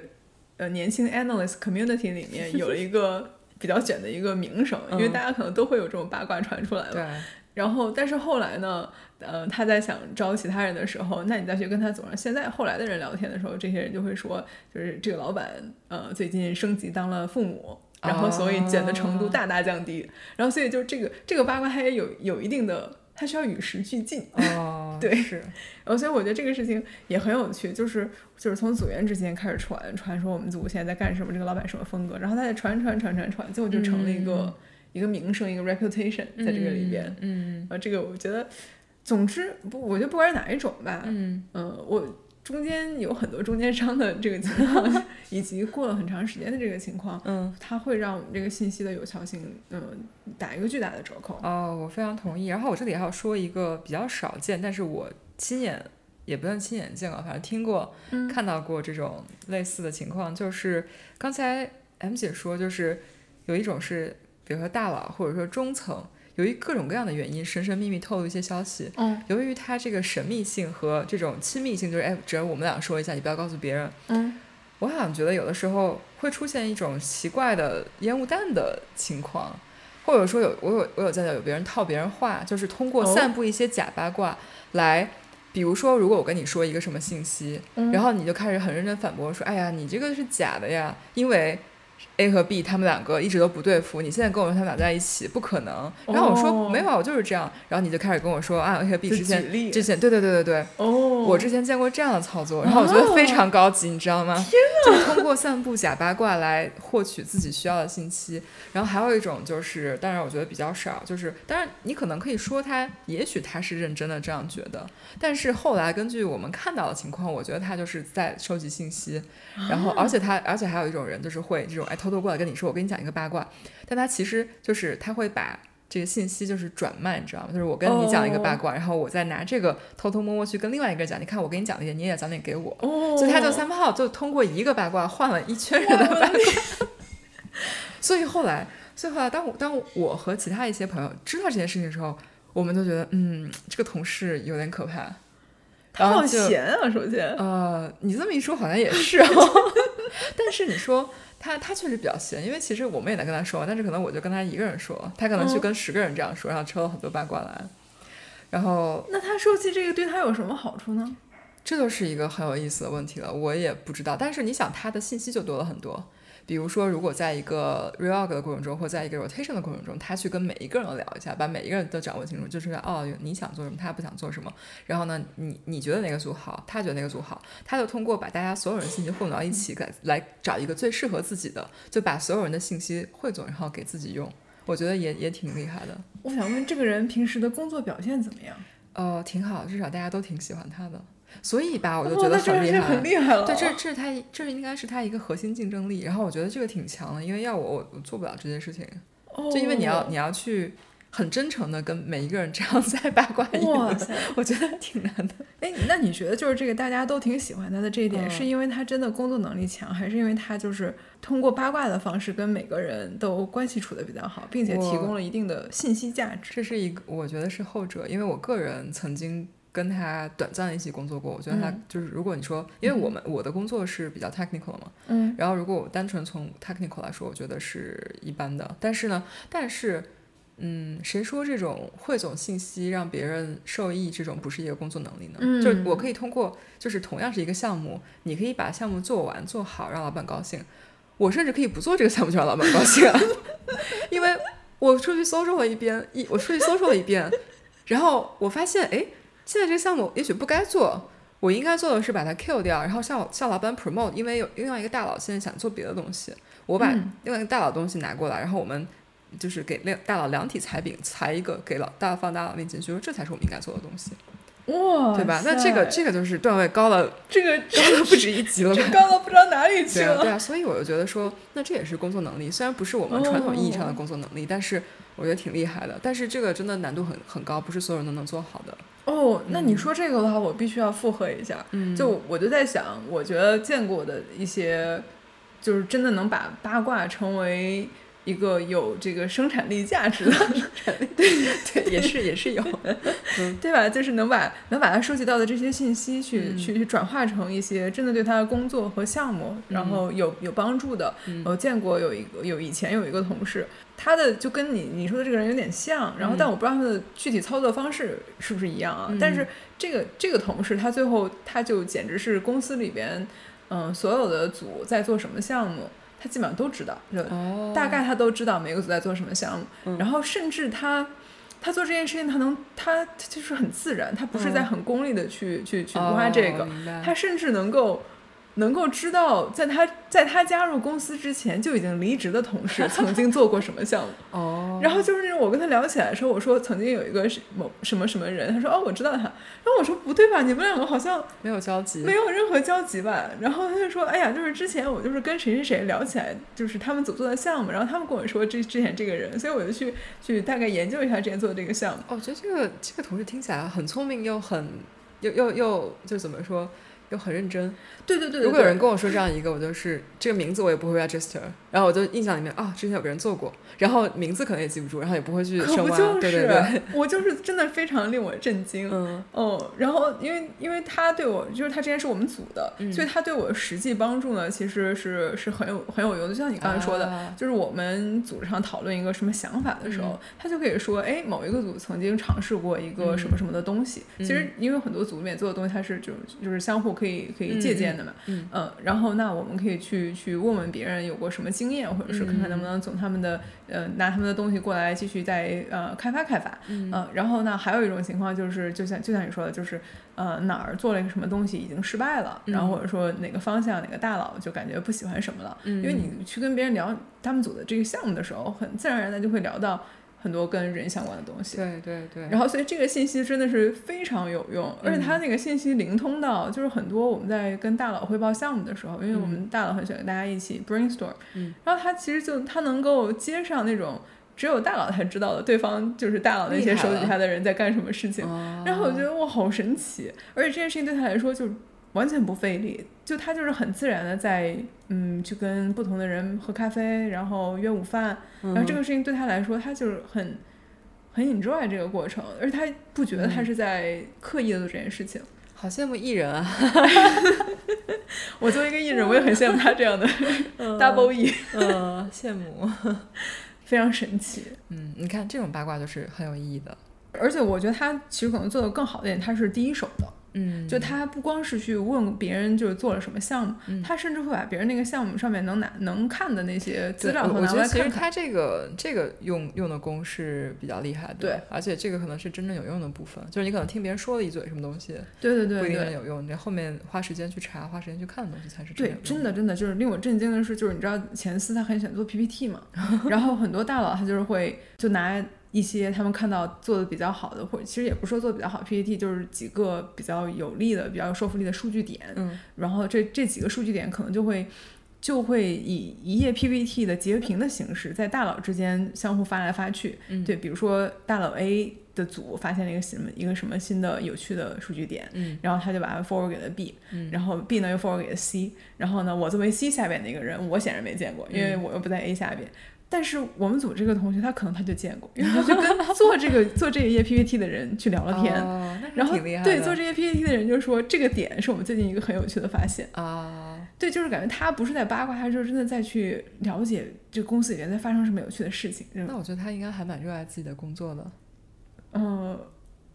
呃年轻 analyst community 里面有了一个比较卷的一个名声，因为大家可能都会有这种八卦传出来嘛。然后，但是后来呢，呃，他在想招其他人的时候，那你再去跟他走上现在后来的人聊天的时候，这些人就会说，就是这个老板，呃，最近升级当了父母，然后所以卷的程度大大降低，然后所以就这个这个八卦它也有有一定的，它需要与时俱进。哦，对，是。然后所以我觉得这个事情也很有趣，就是就是从组员之间开始传传说我们组现在在干什么，这个老板什么风格，然后他再传传传传传，最后就成了一个。一个名声，一个 reputation，在这个里边，嗯，啊，这个我觉得，总之不，我觉得不管是哪一种吧，嗯嗯，我中间有很多中间商的这个情况，以及过了很长时间的这个情况，嗯，它会让我们这个信息的有效性，嗯，打一个巨大的折扣。哦，我非常同意。然后我这里还要说一个比较少见，但是我亲眼也不算亲眼见过，反正听过、看到过这种类似的情况，就是刚才 M 姐说，就是有一种是。比如说大佬或者说中层，由于各种各样的原因，神神秘秘透露一些消息。嗯，由于他这个神秘性和这种亲密性，就是哎，只要我们俩说一下，你不要告诉别人。嗯，我好像觉得有的时候会出现一种奇怪的烟雾弹的情况，或者说有我有我有见到有别人套别人话，就是通过散布一些假八卦来，比如说如果我跟你说一个什么信息，然后你就开始很认真反驳说，哎呀，你这个是假的呀，因为。A 和 B 他们两个一直都不对付，你现在跟我说他们俩在一起不可能。然后我说没有，我就是这样。然后你就开始跟我说啊，A 和 B 之前之前对对对对对。哦。我之前见过这样的操作，然后我觉得非常高级，你知道吗？天就是通过散布假八卦来获取自己需要的信息。然后还有一种就是，当然我觉得比较少，就是当然你可能可以说他，也许他是认真的这样觉得，但是后来根据我们看到的情况，我觉得他就是在收集信息。然后而且他而且还有一种人就是会这种哎。偷偷过来跟你说，我跟你讲一个八卦，但他其实就是他会把这个信息就是转卖，你知道吗？就是我跟你讲一个八卦，然后我再拿这个偷偷摸摸去跟另外一个人讲，你看我跟你讲那些，你也讲点给我，所以他就三炮就通过一个八卦换了一圈人的八卦。所以后来，所以后来，当我当我和其他一些朋友知道这件事情的时候，我们都觉得，嗯，这个同事有点可怕。他好闲啊，首先，呃，你这么一说好像也是哦。但是你说他他确实比较闲，因为其实我们也在跟他说，但是可能我就跟他一个人说，他可能去跟十个人这样说，然后抽了很多八卦来。然后那他收集这个对他有什么好处呢？这就是一个很有意思的问题了，我也不知道。但是你想，他的信息就多了很多。比如说，如果在一个 reorg 的过程中，或在一个 rotation 的过程中，他去跟每一个人都聊一下，把每一个人都掌握清楚，就是哦，你想做什么，他不想做什么。然后呢，你你觉得哪个组好，他觉得哪个组好，他就通过把大家所有人信息混到一起，来来找一个最适合自己的，就把所有人的信息汇总，然后给自己用。我觉得也也挺厉害的。我想问，这个人平时的工作表现怎么样？呃，挺好，至少大家都挺喜欢他的。所以吧，我就觉得很厉害，很厉害了。对，这这是他，这应该是他一个核心竞争力。然后我觉得这个挺强的，因为要我我做不了这件事情，就因为你要你要去。很真诚的跟每一个人这样 在八卦我觉得挺难的。哎，那你觉得就是这个大家都挺喜欢他的这一点，是因为他真的工作能力强，还是因为他就是通过八卦的方式跟每个人都关系处的比较好，并且提供了一定的信息价值？这是一个，我觉得是后者，因为我个人曾经跟他短暂一起工作过，我觉得他就是如果你说，因为我们我的工作是比较 technical 嘛，嗯，然后如果我单纯从 technical 来说，我觉得是一般的，但是呢，但是。嗯，谁说这种汇总信息让别人受益，这种不是一个工作能力呢？嗯，就我可以通过，就是同样是一个项目，你可以把项目做完做好，让老板高兴。我甚至可以不做这个项目就让老板高兴啊，因为我出去搜索了一遍，一我出去搜索了一遍，然后我发现，哎，现在这个项目也许不该做，我应该做的是把它 kill 掉，然后向向老板 promote，因为有另外一个大佬现在想做别的东西，我把另外一个大佬东西拿过来，然后我们。就是给两大佬两体裁饼，裁一个给老大放大佬面前，就说这才是我们应该做的东西，哇，对吧？那这个这个就是段位高了，这个高了不止一级了，这高了不知道哪里去了。对啊，所以我就觉得说，那这也是工作能力，虽然不是我们传统意义上的工作能力，但是我觉得挺厉害的。但是这个真的难度很很高，不是所有人都能做好的。哦，那你说这个的话，我必须要附和一下。嗯，就我就在想，我觉得见过的一些，就是真的能把八卦成为。一个有这个生产力价值的，对对，也是也是有，对吧？就是能把能把他收集到的这些信息去去去转化成一些真的对他的工作和项目，然后有有帮助的。我见过有一个有以前有一个同事，他的就跟你你说的这个人有点像，然后但我不知道他的具体操作方式是不是一样啊？但是这个这个同事他最后他就简直是公司里边嗯所有的组在做什么项目。他基本上都知道，就大概他都知道每个组在做什么项目，然后甚至他他做这件事情，他能他就是很自然，他不是在很功利的去去去挖这个，他甚至能够。能够知道，在他在他加入公司之前就已经离职的同事 曾经做过什么项目哦，然后就是那种我跟他聊起来的时候，我说曾经有一个某什么什么人，他说哦我知道他，然后我说不对吧，你们两个好像没有交集，没有任何交集吧？然后他就说哎呀，就是之前我就是跟谁谁谁聊起来，就是他们组做的项目，然后他们跟我说这之前这个人，所以我就去去大概研究一下之前做的这个项目。哦，我觉得这个这个同事听起来很聪明，又很又又又就怎么说？又很认真，对对对。如果有人跟我说这样一个，我就是这个名字我也不会 register，然后我就印象里面啊，之前有个人做过，然后名字可能也记不住，然后也不会去深挖。对对对，我就是真的非常令我震惊。嗯哦，然后因为因为他对我，就是他之前是我们组的，所以他对我实际帮助呢，其实是是很有很有用的。就像你刚才说的，就是我们组织上讨论一个什么想法的时候，他就可以说，哎，某一个组曾经尝试过一个什么什么的东西。其实因为很多组里面做的东西，它是就就是相互。可以可以借鉴的嘛，嗯，然后那我们可以去去问问别人有过什么经验，或者是看看能不能从他们的呃拿他们的东西过来继续再呃开发开发，嗯，然后呢还有一种情况就是，就像就像你说的，就是呃哪儿做了一个什么东西已经失败了，然后或者说哪个方向哪个大佬就感觉不喜欢什么了，因为你去跟别人聊他们组的这个项目的时候，很自然而然的就会聊到。很多跟人相关的东西，对对对。然后，所以这个信息真的是非常有用，而且它那个信息灵通到，就是很多我们在跟大佬汇报项目的时候，因为我们大佬很喜欢跟大家一起 brainstorm，嗯，然后他其实就他能够接上那种只有大佬才知道的，对方就是大佬那些手底下的人在干什么事情，然后我觉得哇，好神奇，而且这件事情对他来说就。完全不费力，就他就是很自然的在嗯去跟不同的人喝咖啡，然后约午饭，然后这个事情对他来说，他就是很很 enjoy 这个过程，而且他不觉得他是在刻意的做这件事情。好羡慕艺人啊！我作为一个艺人，我也很羡慕他这样的 double E。嗯，羡慕，非常神奇。嗯，你看这种八卦就是很有意义的，而且我觉得他其实可能做的更好一点，他是第一手的。嗯，就他不光是去问别人就是做了什么项目，他甚至会把别人那个项目上面能拿能看的那些资料拿来看。其实他这个这个用用的功是比较厉害的，对，而且这个可能是真正有用的部分，就是你可能听别人说了一嘴什么东西，对对对，不一定有用，你后面花时间去查、花时间去看的东西才是对，真的真的就是令我震惊的是，就是你知道前思他很喜欢做 PPT 嘛，然后很多大佬他就是会就拿。一些他们看到做的比较好的，或者其实也不是说做的比较好 PPT，就是几个比较有利的、比较有说服力的数据点。嗯，然后这这几个数据点可能就会就会以一页 PPT 的截屏的形式，在大佬之间相互发来发去。嗯，对，比如说大佬 A 的组发现了一个什么一个什么新的有趣的数据点，嗯，然后他就把它 forward 给了 B，嗯，然后 B 呢又 forward 给了 C，然后呢，我作为 C 下边的一个人，我显然没见过，因为我又不在 A 下边。但是我们组这个同学，他可能他就见过，因为他就跟做这个 做这一页 PPT 的人去聊了天，然后对做这些 PPT 的人就说这个点是我们最近一个很有趣的发现啊，对，就是感觉他不是在八卦，他就是真的在去了解这公司里面在发生什么有趣的事情。那我觉得他应该还蛮热爱自己的工作的，嗯，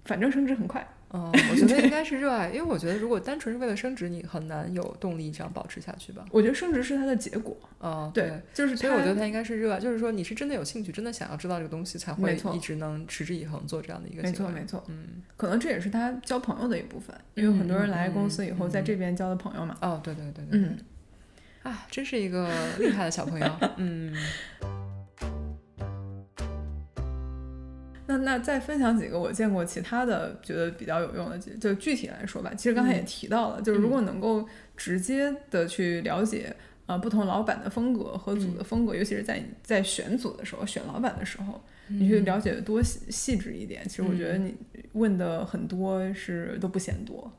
反正升职很快。嗯，我觉得应该是热爱，因为我觉得如果单纯是为了升职，你很难有动力这样保持下去吧。我觉得升职是它的结果。嗯，对，就是所以我觉得他应该是热爱，就是说你是真的有兴趣，真的想要知道这个东西，才会一直能持之以恒做这样的一个。没错，没错。嗯，可能这也是他交朋友的一部分，因为很多人来公司以后在这边交的朋友嘛。哦，对对对对。嗯。啊，真是一个厉害的小朋友。嗯。那那再分享几个我见过其他的觉得比较有用的，就具体来说吧。其实刚才也提到了，就是如果能够直接的去了解啊不同老板的风格和组的风格，尤其是在你在选组的时候、选老板的时候，你去了解的多细细致一点。其实我觉得你问的很多是都不嫌多，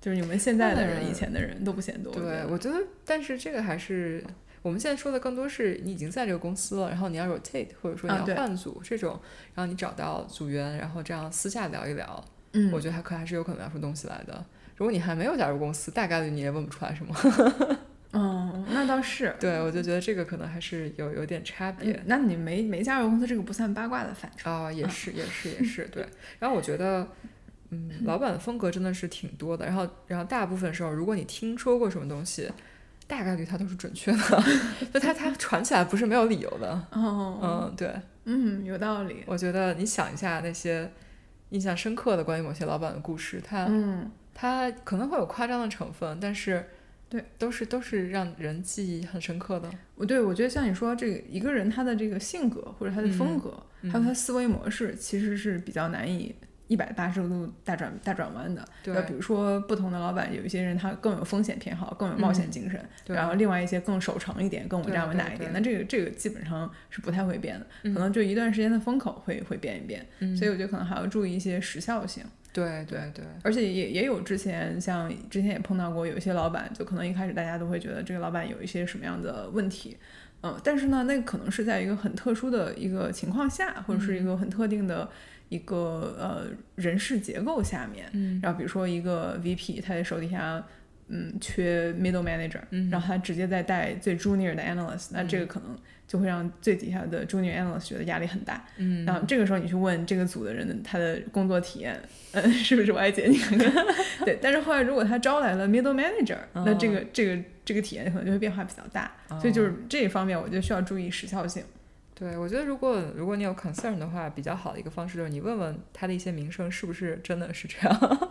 就是你们现在的人、以前的人都不嫌多。对，我觉得，但是这个还是。我们现在说的更多是你已经在这个公司了，然后你要 rotate，或者说你要换组这种，然后你找到组员，然后这样私下聊一聊，嗯，我觉得还可还是有可能聊出东西来的。如果你还没有加入公司，大概率你也问不出来什么。嗯，那倒是。对，我就觉得这个可能还是有有点差别。那你没没加入公司，这个不算八卦的范畴啊，也是也 是也是对。然后我觉得，嗯，老板的风格真的是挺多的。然后然后大部分时候，如果你听说过什么东西。大概率它都是准确的，就它它传起来不是没有理由的。哦，嗯，对，嗯，有道理。我觉得你想一下那些印象深刻的关于某些老板的故事，它，嗯，它可能会有夸张的成分，但是，对，都是都是让人记忆很深刻的。我对我觉得像你说这个一个人他的这个性格或者他的风格，还有他思维模式，其实是比较难以。一百八十度大转大转弯的，对，比如说不同的老板，有一些人他更有风险偏好，更有冒险精神，然后另外一些更守成一点，更稳扎稳打一点。那这个这个基本上是不太会变的，可能就一段时间的风口会会变一变。所以我觉得可能还要注意一些时效性。对对对，而且也也有之前像之前也碰到过有一些老板，就可能一开始大家都会觉得这个老板有一些什么样的问题，嗯，但是呢，那可能是在一个很特殊的一个情况下，或者是一个很特定的。一个呃人事结构下面，然后比如说一个 VP，他的手底下嗯缺 middle manager，然后他直接在带最 junior 的 analyst，那这个可能就会让最底下的 junior analyst 觉得压力很大。嗯，然后这个时候你去问这个组的人他的工作体验，嗯，是不是歪姐？你看看，对。但是后来如果他招来了 middle manager，那这个这个这个体验可能就会变化比较大。所以就是这一方面，我觉得需要注意时效性。对，我觉得如果如果你有 concern 的话，比较好的一个方式就是你问问他的一些名声是不是真的是这样。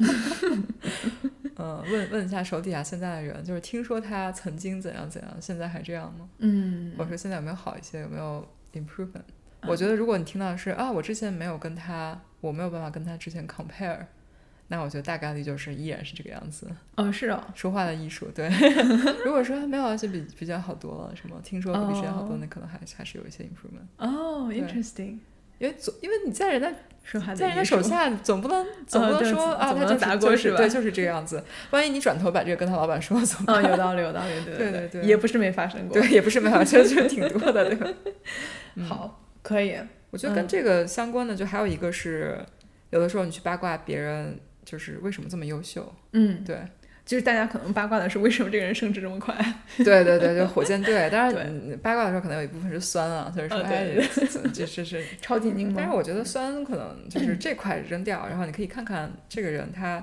嗯，问问一下手底下现在的人，就是听说他曾经怎样怎样，现在还这样吗？嗯，或者说现在有没有好一些，有没有 improvement？我觉得如果你听到的是啊，我之前没有跟他，我没有办法跟他之前 compare。那我觉得大概率就是依然是这个样子。哦，是哦，说话的艺术。对，如果说没有，就比比较好多了。什么听说比之前好多，那可能还还是有一些 improvement。哦，interesting。因为总因为你在人家在人家手下，总不能 总不能说啊，他就砸锅是吧？对，就是这个样子。万一你转头把这个跟他老板说，怎么办？有道理，有道理，对对对，也不是没发生过，对，也不是没发生，就是挺多的，对吧？好，可以。我觉得跟这个相关的，就还有一个是，有的时候你去八卦别人。就是为什么这么优秀？嗯，对，就是大家可能八卦的是为什么这个人升职这么快？对对对，就火箭队。当然，八卦的时候可能有一部分是酸啊，就是说哎，这这是 超级拧但是我觉得酸可能就是这块扔掉，然后你可以看看这个人他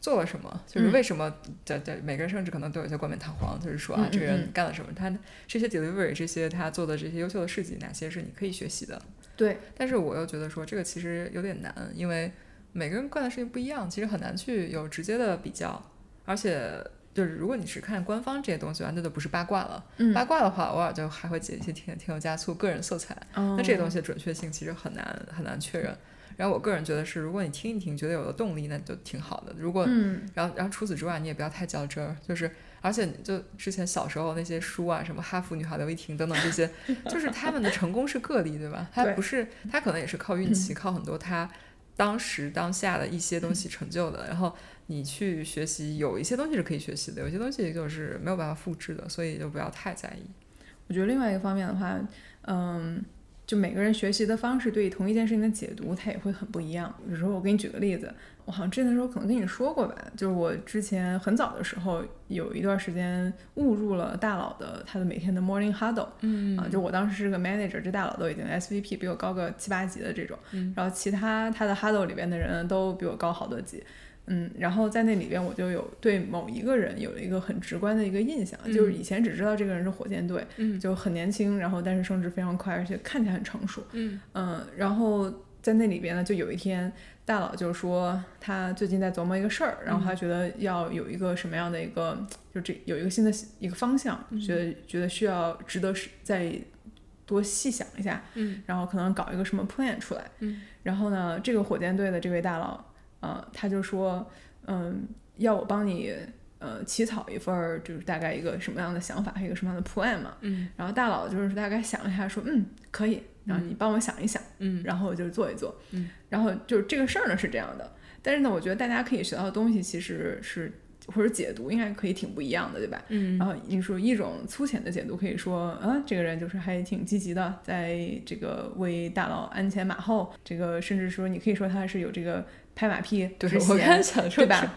做了什么，就是为什么在在每个人升职可能都有些冠冕堂皇，就是说啊，这个人干了什么，他这些 delivery 这些他做的这些优秀的事迹，哪些是你可以学习的？对。但是我又觉得说这个其实有点难，因为。每个人干的事情不一样，其实很难去有直接的比较，而且就是如果你是看官方这些东西的话，那就不是八卦了。嗯八卦的话，偶尔就还会解一些添添油加醋、个人色彩。那那这些东西的准确性其实很难很难确认。然后我个人觉得是，如果你听一听，觉得有了动力，那就挺好的。如果嗯然后然后除此之外，你也不要太较真儿，就是而且你就之前小时候那些书啊，什么哈佛女孩刘亦婷等等这些，就是他们的成功是个例，对吧？他不是他可能也是靠运气，靠很多他当时当下的一些东西成就的。然后你去学习，有一些东西是可以学习的，有些东西就是没有办法复制的，所以就不要太在意。我觉得另外一个方面的话，嗯，就每个人学习的方式对同一件事情的解读，它也会很不一样。比如说，我给你举个例子，我好像之前的时候可能跟你说过吧，就是我之前很早的时候有一段时间误入了大佬的他的每天的 morning huddle，嗯啊，就我当时是个 manager，这大佬都已经 SVP 比我高个七八级的这种，嗯然后其他他的 huddle 里边的人都比我高好多级。嗯，然后在那里边我就有对某一个人有了一个很直观的一个印象，就是以前只知道这个人是火箭队，嗯就很年轻，然后但是升职非常快，而且看起来很成熟。嗯嗯，然后在那里边呢，就有一天大佬就说他最近在琢磨一个事儿，然后他觉得要有一个什么样的一个，就这有一个新的一个方向，觉得觉得需要值得是再多细想一下，嗯然后可能搞一个什么 plan 出来。嗯然后呢，这个火箭队的这位大佬，呃，他就说，嗯，要我帮你。呃，起草一份儿就是大概一个什么样的想法，还有一个什么样的 plan 嘛。嗯然后大佬就是大概想了一下，说，嗯，可以，然后你帮我想一想。嗯然后我就做一做，嗯，然后就是这个事儿呢是这样的，但是呢，我觉得大家可以学到的东西其实是或者解读应该可以挺不一样的，对吧？嗯然后你说一种粗浅的解读可以说，啊，这个人就是还挺积极的，在这个为大佬鞍前马后，这个甚至说你可以说他是有这个拍马屁对之我刚才嫌，想说对吧？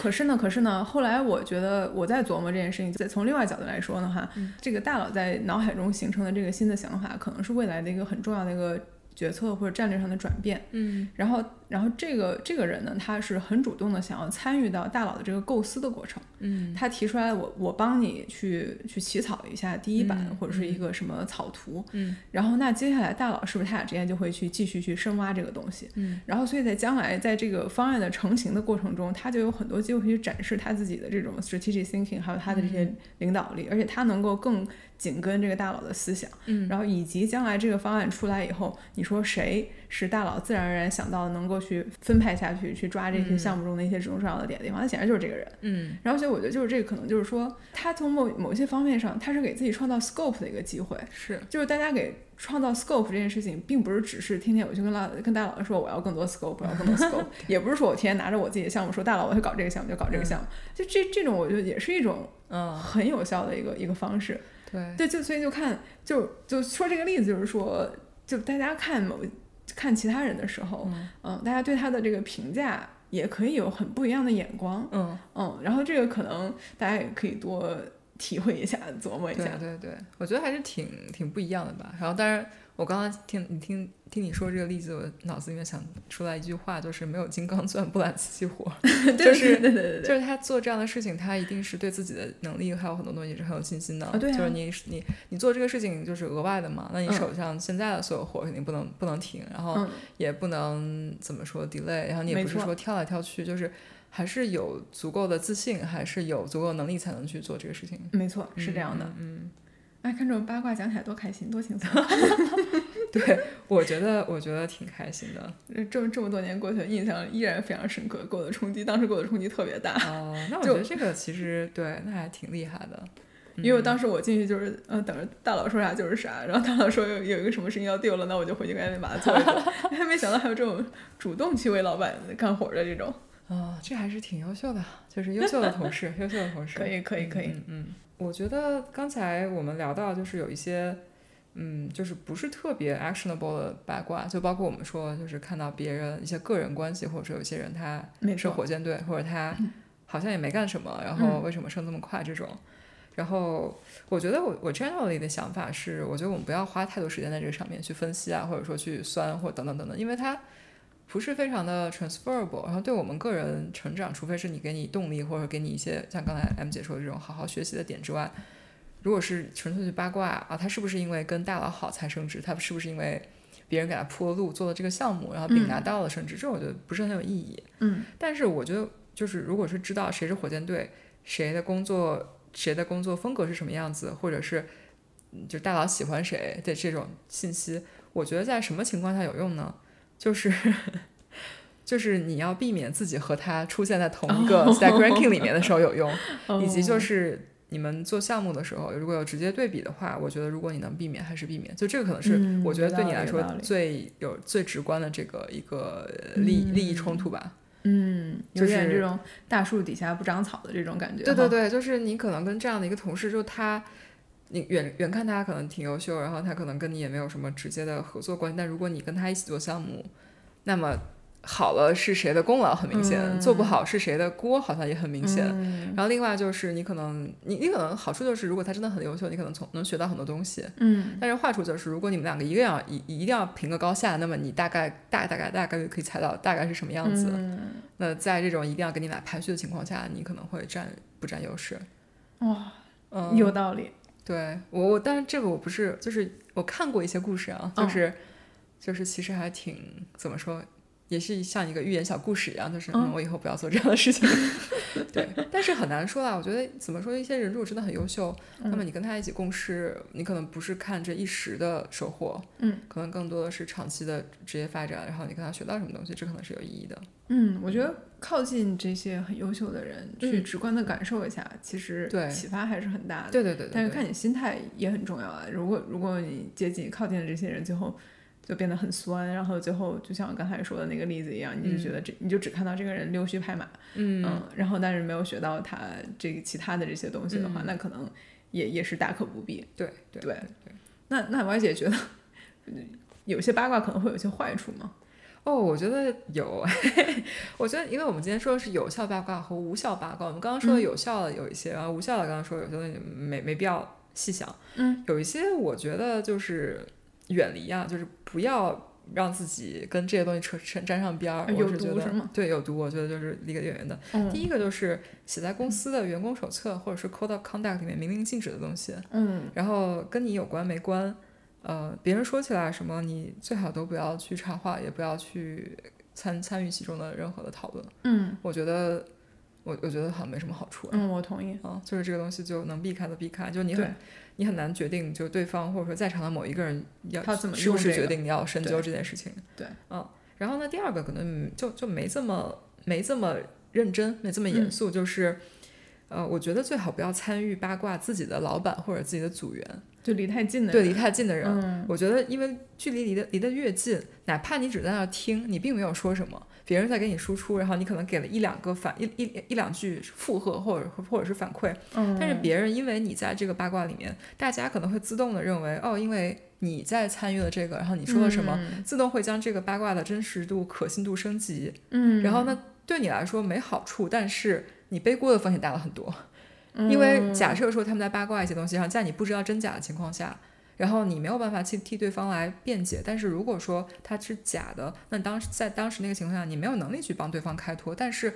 可是呢，可是呢，后来我觉得我在琢磨这件事情，再从另外角度来说的话，嗯这个大佬在脑海中形成的这个新的想法，可能是未来的一个很重要的一个决策或者战略上的转变。嗯然后，然后这个这个人呢，他是很主动的想要参与到大佬的这个构思的过程。嗯他提出来我我帮你去去起草一下第一版、嗯或者是一个什么草图。嗯然后那接下来大佬是不是他俩之间就会去继续去深挖这个东西？嗯然后所以在将来在这个方案的成型的过程中，他就有很多机会去展示他自己的这种 strategic thinking，还有他的这些领导力，而且他能够更紧跟这个大佬的思想。嗯然后以及将来这个方案出来以后，你说谁是大佬自然而然想到能够去分派下去，去抓这些嗯项目中的一些重要的点的地方，那显然就是这个人。嗯然后所以我觉得就是这个可能就是说，他从某某些方面上，他是给自己创造 scope 的一个机会，是就是大家给创造 scope 这件事情，并不是只是天天我去跟老跟大佬说我要更多 scope，我要更多 scope，也不是说我天天拿着我自己的项目说大佬我要搞这个项目就搞这个项目，就这这种我觉得也是一种嗯很有效的一个一个方式。对。对，就所以就看就就说这个例子，就是说，就大家看某看其他人的时候，嗯。嗯，大家对他的这个评价也可以有很不一样的眼光，嗯。嗯，然后这个可能大家也可以多体会一下，琢磨一下，对对对，我觉得还是挺挺不一样的吧。然后当然我刚刚听你听听你说这个例子，我脑子里面想出来一句话，就是没有金刚钻不揽瓷器活。对 就是对对对对就是他做这样的事情，他一定是对自己的能力还有很多东西是很有信心的。啊对啊就是你你你做这个事情就是额外的嘛，那你嗯手上现在的所有活肯定不能不能停，然后嗯，也不能怎么说 delay，然后你也不是说跳来跳去，就是还是有足够的自信，还是有足够的能力才能去做这个事情。没错，是这样的。嗯，哎，看这种八卦讲起来多开心，多轻松。嗯 对，我觉得我觉得挺开心的。这么这么多年过去，印象依然非常深刻，给我的冲击，当时给我的冲击特别大。哦，那我觉得这个其实对，那还挺厉害的。因为当时我进去就是，嗯、等着大佬说啥就是啥，然后大佬说有有一个什么事情要丢了，那我就回去赶紧把它做一做。还没想到还有这种主动去为老板干活的这种，哦，这还是挺优秀的，就是优秀的同事，优秀的同事。可以可以可以，嗯嗯，我觉得刚才我们聊到就是有一些，嗯，就是不是特别 actionable 的八卦，就包括我们说，就是看到别人一些个人关系，或者说有些人他是火箭队，或者他好像也没干什么，然后为什么升这么快这种。然后我觉得我我 generally 的想法是，我觉得我们不要花太多时间在这个上面去分析啊，或者说去酸或者等等等等，因为它不是非常的 transferable。然后对我们个人成长，除非是你给你动力或者给你一些像刚才 M 姐说的这种好好学习的点之外，如果是纯粹去八卦啊，他是不是因为跟大佬好才升职？他是不是因为别人给他铺了路做了这个项目，然后并拿到了升职？这我觉得不是很有意义。嗯但是我觉得，就是如果是知道谁是火箭队，谁的工作谁的工作风格是什么样子，或者是就大佬喜欢谁的这种信息，我觉得在什么情况下有用呢？就是就是你要避免自己和他出现在同一个 stack ranking 里面的时候有用，以及就是你们做项目的时候，如果有直接对比的话，我觉得如果你能避免还是避免。就这个可能是我觉得对你来说最有最直观的这个一个利利益冲突吧。嗯，有点这种大树底下不长草的这种感觉。对对对，就是你可能跟这样的一个同事，就他，你远远看他可能挺优秀，然后他可能跟你也没有什么直接的合作关系，但如果你跟他一起做项目，那么。好了是谁的功劳很明显，做不好是谁的锅好像也很明显。然后另外就是你可能你你可能好处就是如果他真的很优秀，你可能从能学到很多东西。嗯。但是坏处就是如果你们两个一个要一一定要评个高下，那么你大概大大概大概率可以猜到大概是什么样子。那在这种一定要给你俩排序的情况下，你可能会占不占优势？哇，有道理。对我我但是这个我不是就是我看过一些故事啊，就是就是其实还挺怎么说？也是像一个寓言小故事一样，就是嗯，我以后不要做这样的事情。对，但是很难说啦。我觉得怎么说，一些人如果真的很优秀，那么你跟他一起共事，你可能不是看这一时的收获，嗯，可能更多的是长期的职业发展。然后你跟他学到什么东西，这可能是有意义的。嗯，我觉得靠近这些很优秀的人，去直观的感受一下，其实对启发还是很大的。对对对。但是看你心态也很重要啊。如果如果你接近靠近的这些人，最后。就变得很酸，然后最后就像我刚才说的那个例子一样，你就觉得这你就只看到这个人溜须拍马，嗯，然后但是没有学到他这个其他的这些东西的话，那可能也也是大可不必。对对对。那那歪姐觉得有些八卦可能会有些坏处吗？哦，我觉得有。我觉得，因为我们今天说的是有效八卦和无效八卦，我们刚刚说的有效的有一些，然后无效的刚刚说有些东西没没必要细想。嗯，有一些我觉得就是。远离啊，就是不要让自己跟这些东西扯扯沾上边儿。有毒是吗？对，有毒。我觉得就是离得远远的。第一个就是写在公司的员工手册或者是 code of conduct 里面明令禁止的东西。嗯。然后跟你有关没关，呃，别人说起来什么，你最好都不要去插话，也不要去参参与其中的任何的讨论。嗯。我觉得，我我觉得好像没什么好处。嗯，我同意。啊，就是这个东西就能避开的避开，就你很。你很难决定，就对方或者说在场的某一个人要是不是决定你要深究这件事情。对，嗯，然后呢，第二个可能就就没这么没这么认真，没这么严肃，就是，呃，我觉得最好不要参与八卦自己的老板或者自己的组员，就离太近的对离太近的人，我觉得因为距离离得离得越近，哪怕你只在那听，你并没有说什么。别人在给你输出，然后你可能给了一两个反一一一两句附和或者或者是反馈，但是别人因为你在这个八卦里面，大家可能会自动的认为，哦，因为你在参与了这个，然后你说了什么，自动会将这个八卦的真实度、可信度升级。嗯，然后呢，对你来说没好处，但是你背锅的风险大了很多，因为假设说他们在八卦一些东西，然后在你不知道真假的情况下。然后你没有办法去替对方来辩解，但是如果说他是假的，那当时在当时那个情况下，你没有能力去帮对方开脱。但是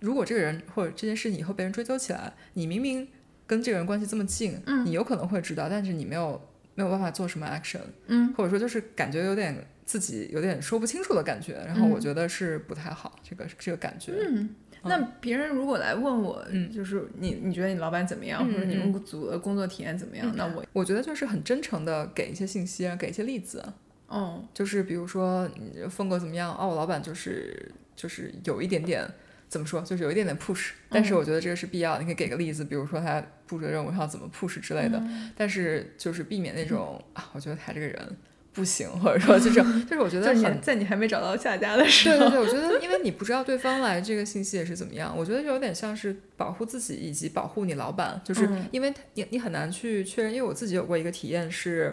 如果这个人或者这件事情以后被人追究起来，你明明跟这个人关系这么近，你有可能会知道，但是你没有没有办法做什么 action，嗯，或者说就是感觉有点自己有点说不清楚的感觉，然后我觉得是不太好，这个这个感觉，嗯。那别人如果来问我，嗯，就是你你觉得你老板怎么样，或者你们组的工作体验怎么样？那我我觉得就是很真诚的给一些信息，给一些例子。哦，就是比如说风格怎么样？哦，我老板就是就是有一点点怎么说，就是有一点点 push，但是我觉得这个是必要的。你可以给个例子，比如说他布置任务要怎么 push 之类的。但是就是避免那种啊，我觉得他这个人。不行，或者说就是 就是，我觉得很在你还没找到下家的时候，对对对，我觉得因为你不知道对方来这个信息也是怎么样，我觉得就有点像是保护自己以及保护你老板，就是因为你你很难去确认，因为我自己有过一个体验是，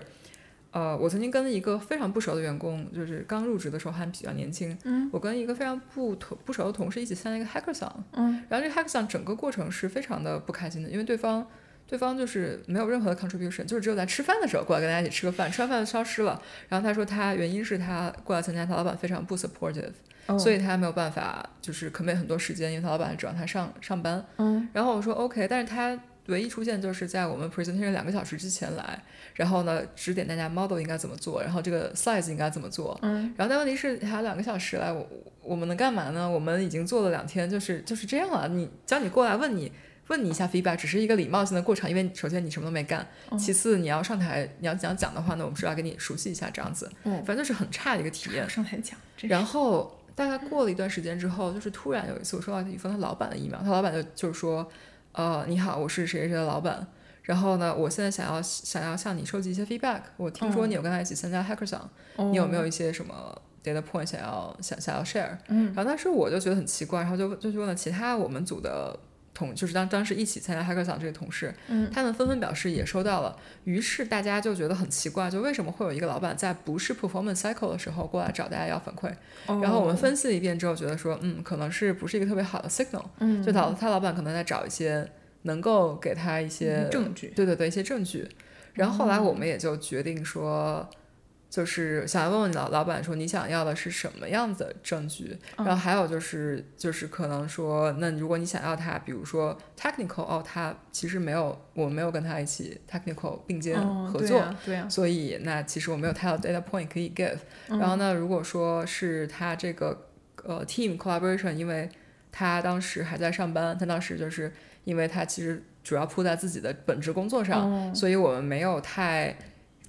呃，我曾经跟一个非常不熟的员工，就是刚入职的时候还比较年轻，嗯，我跟一个非常不同不熟的同事一起参加一个 hackathon，嗯，然后这个 hackathon 整个过程是非常的不开心的，因为对方。对方就是没有任何的 contribution，就是只有在吃饭的时候过来跟大家一起吃个饭，吃完饭就消失了。然后他说他原因是他过来参加，他老板非常不 supportive，所以他没有办法就是 commit 很多时间，因为他老板只让他上上班。嗯，然后我说 OK，但是他唯一出现就是在我们 presentation 两个小时之前来，然后呢指点大家 model 应该怎么做，然后这个 size 应该怎么做。嗯，然后但问题是还有两个小时来，我我们能干嘛呢？我们已经做了两天，就是就是这样了。你叫你过来问你。问你一下 feedback，只是一个礼貌性的过程，因为首先你什么都没干，其次你要上台你要讲讲的话呢，我们是要给你熟悉一下这样子，反正就是很差的一个体验。上台讲，然后大概过了一段时间之后，就是突然有一次我收到一封他老板的 email，他老板就就是说，呃，你好，我是谁谁谁的老板，然后呢，我现在想要想要向你收集一些 feedback，我听说你有跟他一起参加 hackathon，你有没有一些什么？data point 想要想想要 share，嗯，然后当时我就觉得很奇怪，然后就就去问了其他我们组的同，就是当当时一起参加 hackathon 这个同事，嗯，他们纷纷表示也收到了，于是大家就觉得很奇怪，就为什么会有一个老板在不是 performance cycle 的时候过来找大家要反馈，然后我们分析了一遍之后，觉得说，嗯，可能是不是一个特别好的 signal，嗯，就导致他老板可能在找一些能够给他一些证据，对对对，一些证据，然后后来我们也就决定说。就是想要问问老老板说你想要的是什么样子的证据，然后还有就是就是可能说，那如果你想要他，比如说 technical 哦，他其实没有，我没有跟他一起 technical 并肩合作，对呀，所以那其实我没有太多 data point 可以 give。然后呢，如果说是他这个呃 team collaboration，因为他当时还在上班，他当时就是因为他其实主要扑在自己的本职工作上，所以我们没有太。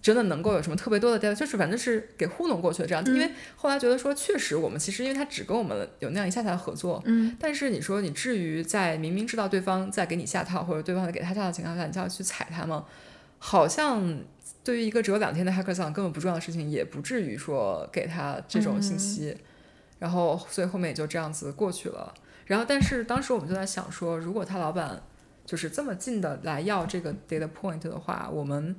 真的能够有什么特别多的 data，就是反正是给糊弄过去的这样子。因为后来觉得说，确实我们其实因为他只跟我们有那样一下下的合作，嗯，但是你说你至于在明明知道对方在给你下套，或者对方在给他下套的情况下，你就要去踩他吗？好像对于一个只有两天的 hackathon 根本不重要的事情，也不至于说给他这种信息。然后所以后面也就这样子过去了。然后但是当时我们就在想说，如果他老板就是这么近的来要这个 data point 的话，我们。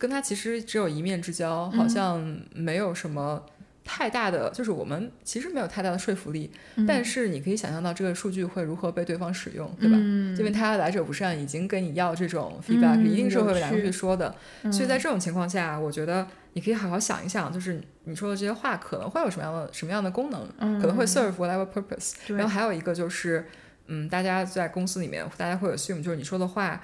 跟他其实只有一面之交，好像没有什么太大的，就是我们其实没有太大的说服力。但是你可以想象到这个数据会如何被对方使用，对吧？因为他来者不善，已经跟你要这种 feedback，一定是会两个去说的。所以在这种情况下，我觉得你可以好好想一想，就是你说的这些话可能会有什么样的什么样的功能，可能会 serve whatever purpose。然后还有一个就是，嗯，大家在公司里面，大家会 assume 就是你说的话。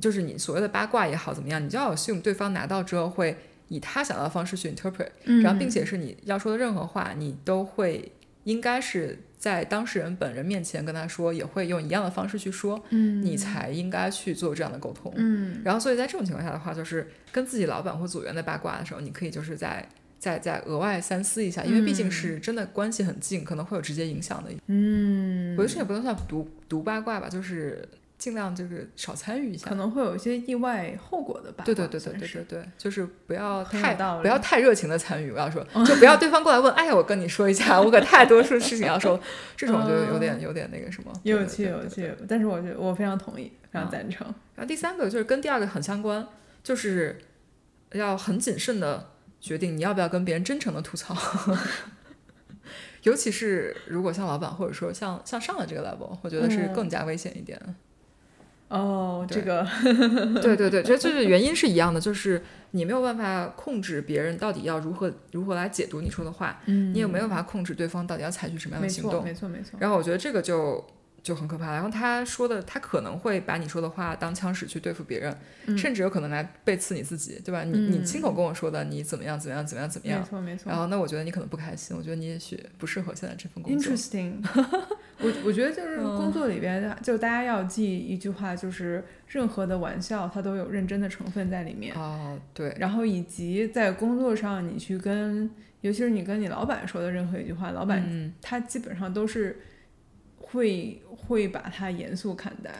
就是你所谓的八卦也好，怎么样，你就要 assume 对方拿到之后会以他想要的方式去 interpret，然后并且是你要说的任何话，你都会应该是在当事人本人面前跟他说，也会用一样的方式去说，嗯，你才应该去做这样的沟通，嗯，然后所以在这种情况下的话，就是跟自己老板或组员的八卦的时候，你可以就是在再再额外三思一下，因为毕竟是真的关系很近，可能会有直接影响的，嗯，我觉得这也不能算读读八卦吧，就是。尽量就是少参与一下，可能会有一些意外后果的吧。对对对对对对对，就是不要太不要太热情的参与。我要说，就不要对方过来问，哎呀，我跟你说一下，我可太多事事情要说，这种就有点有点那个什么。有趣有趣，但是我觉得我非常同意，非常赞成。然后第三个就是跟第二个很相关，就是要很谨慎的决定你要不要跟别人真诚的吐槽，尤其是如果像老板或者说像像上了这个 level，我觉得是更加危险一点。哦，这个，对对对，这就是原因是一样的，就是你没有办法控制别人到底要如何如何来解读你说的话，嗯，你也没有办法控制对方到底要采取什么样的行动，没错没错。然后我觉得这个就。就很可怕。然后他说的，他可能会把你说的话当枪使去对付别人，甚至有可能来背刺你自己，对吧？你你亲口跟我说的，你怎么样怎么样怎么样怎么样？没错没错。然后那我觉得你可能不开心，我觉得你也许不适合现在这份工作。Interesting。我我觉得就是工作里边，就大家要记一句话，就是任何的玩笑它都有认真的成分在里面。哦，对。然后以及在工作上，你去跟，尤其是你跟你老板说的任何一句话，老板他基本上都是。会会把它严肃看待，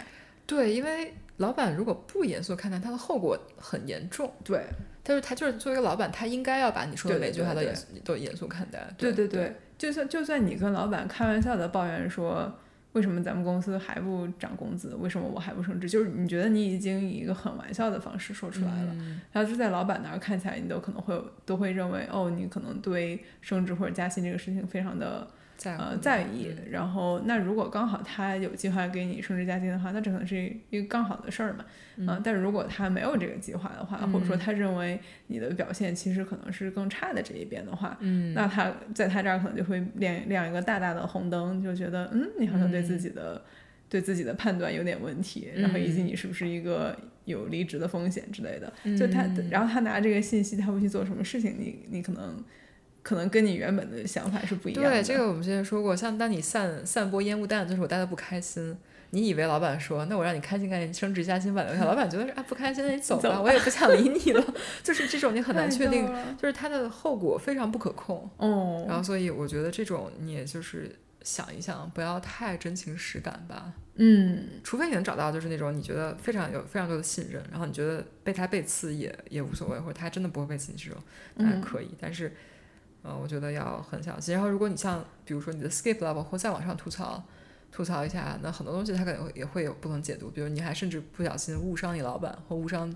对，因为老板如果不严肃看待，他的后果很严重。对，但是他就是作为一个老板，他应该要把你说的每句话都严都严肃看待。对对对，就算就算你跟老板开玩笑的抱怨说，为什么咱们公司还不涨工资？为什么我还不升职？就是你觉得你已经以一个很玩笑的方式说出来了，然后就在老板那儿看起来，你都可能会都会认为，哦，你可能对升职或者加薪这个事情非常的。呃，在意，然后那如果刚好他有计划给你升职加薪的话，那这可能是一个刚好的事儿嘛。嗯，但是如果他没有这个计划的话，或者说他认为你的表现其实可能是更差的这一边的话，嗯，那他在他这儿可能就会亮亮一个大大的红灯，就觉得嗯，你好像对自己的对自己的判断有点问题，然后以及你是不是一个有离职的风险之类的。就他，然后他拿这个信息，他会去做什么事情？你你可能。可能跟你原本的想法是不一样的。对，这个我们之前说过，像当你散散播烟雾弹，就是我待的不开心，你以为老板说，那我让你开心，开心升职加薪吧，留下。老板觉得是啊，不开心那你走吧，我也不想理你了。就是这种你很难确定，就是它的后果非常不可控。哦。然后所以我觉得这种你也就是想一想，不要太真情实感吧。嗯。除非你能找到就是那种你觉得非常有非常多的信任，然后你觉得被他背刺也也无所谓，或者他真的不会背刺你这种，那还可以。但是，呃，我觉得要很小心。然后如果你像比如说你的 skip level 或再往上吐槽。吐槽一下，那很多东西他可能也会有不同解读，比如你还甚至不小心误伤你老板或误伤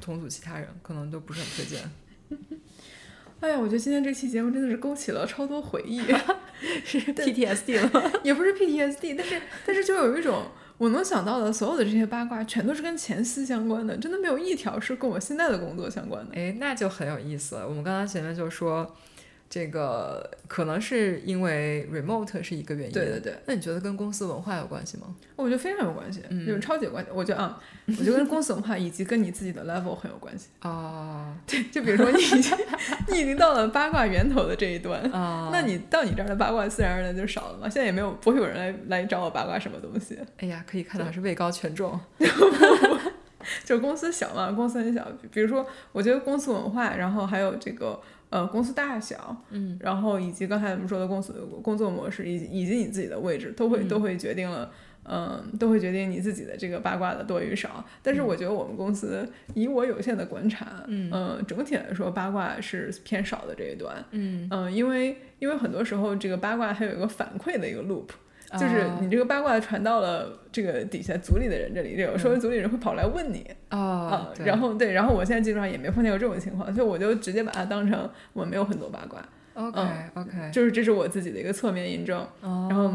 同组其他人，可能都不是很推荐。哎呀，我觉得今天这期节目真的是勾起了超多回忆，是 PTSD 了，也不是 PTSD，但是但是就有一种我能想到的所有的这些八卦，全都是跟前司相关的，真的没有一条是跟我现在的工作相关的。哎，那就很有意思了。我们刚刚前面就说。这个可能是因为 remote 是一个原因，对对对。那你觉得跟公司文化有关系吗？我觉得非常有关系，有超级有关系。我觉得啊，我觉得跟公司文化以及跟你自己的 level 很有关系。哦，对，就比如说你已经 你已经到了八卦源头的这一端，那你到你这儿的八卦自然而然就少了嘛。现在也没有不会有人来来找我八卦什么东西。哎呀，可以看到是位高权重。就公司小嘛，公司很小。比如说，我觉得公司文化，然后还有这个。呃，公司大小，嗯，然后以及刚才我们说的公司工作模式，以及以及你自己的位置，都会都会决定了，嗯，都会决定你自己的这个八卦的多与少。但是我觉得我们公司以我有限的观察，嗯，整体来说八卦是偏少的这一端，嗯嗯，因为因为很多时候这个八卦还有一个反馈的一个 loop。就是你这个八卦传到了这个底下组里的人这里，有时候组里人会跑来问你啊，然后对，然后我现在基本上也没碰见过这种情况，所以我就直接把它当成我没有很多八卦。OK OK，就是这是我自己的一个侧面印证。然后，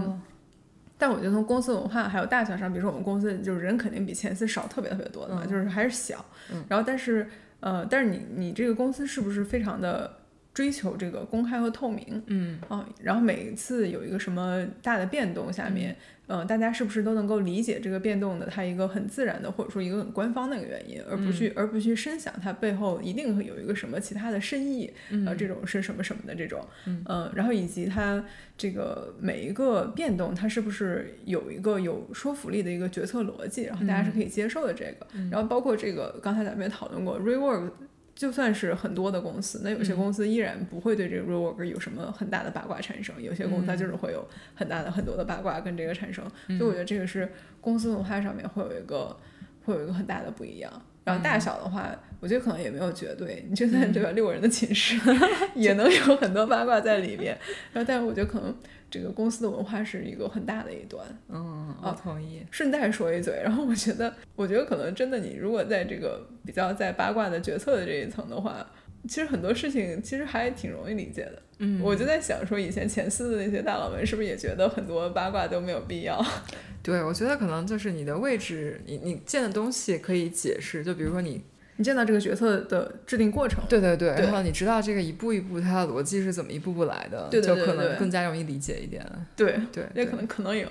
但我觉得从公司文化还有大小上，比如说我们公司就是人肯定比前司少特别特别多的嘛，就是还是小。然后但是呃，但是你你这个公司是不是非常的？追求这个公开和透明，嗯。啊，然后每一次有一个什么大的变动，下面，嗯，大家是不是都能够理解这个变动的它一个很自然的或者说一个很官方的一个原因，而不去而不去深想它背后一定会有一个什么其他的深意，呃，这种是什么什么的这种，嗯，然后以及它这个每一个变动，它是不是有一个有说服力的一个决策逻辑，然后大家是可以接受的这个，然后包括这个刚才咱们也讨论过 rework。就算是很多的公司，那有些公司依然不会对这个 rework 有什么很大的八卦产生，有些公司它就是会有很大的很多的八卦跟这个产生，所以我觉得这个是公司文化上面会有一个会有一个很大的不一样。然后大小的话，我觉得可能也没有绝对，你就算对吧，六个人的寝室 也能有很多八卦在里面。然后，但是我觉得可能。这个公司的文化是一个很大的一端，嗯，我同意。顺带说一嘴，然后我觉得，我觉得可能真的，你如果在这个比较在八卦的决策的这一层的话，其实很多事情其实还挺容易理解的。嗯，我就在想说，以前前司的那些大佬们是不是也觉得很多八卦都没有必要？对，我觉得可能就是你的位置，你你见的东西可以解释，就比如说你。你见到这个决策的制定过程，对对对，然后你知道这个一步一步它的逻辑是怎么一步步来的，就可能更加容易理解一点。对对，也可能可能有。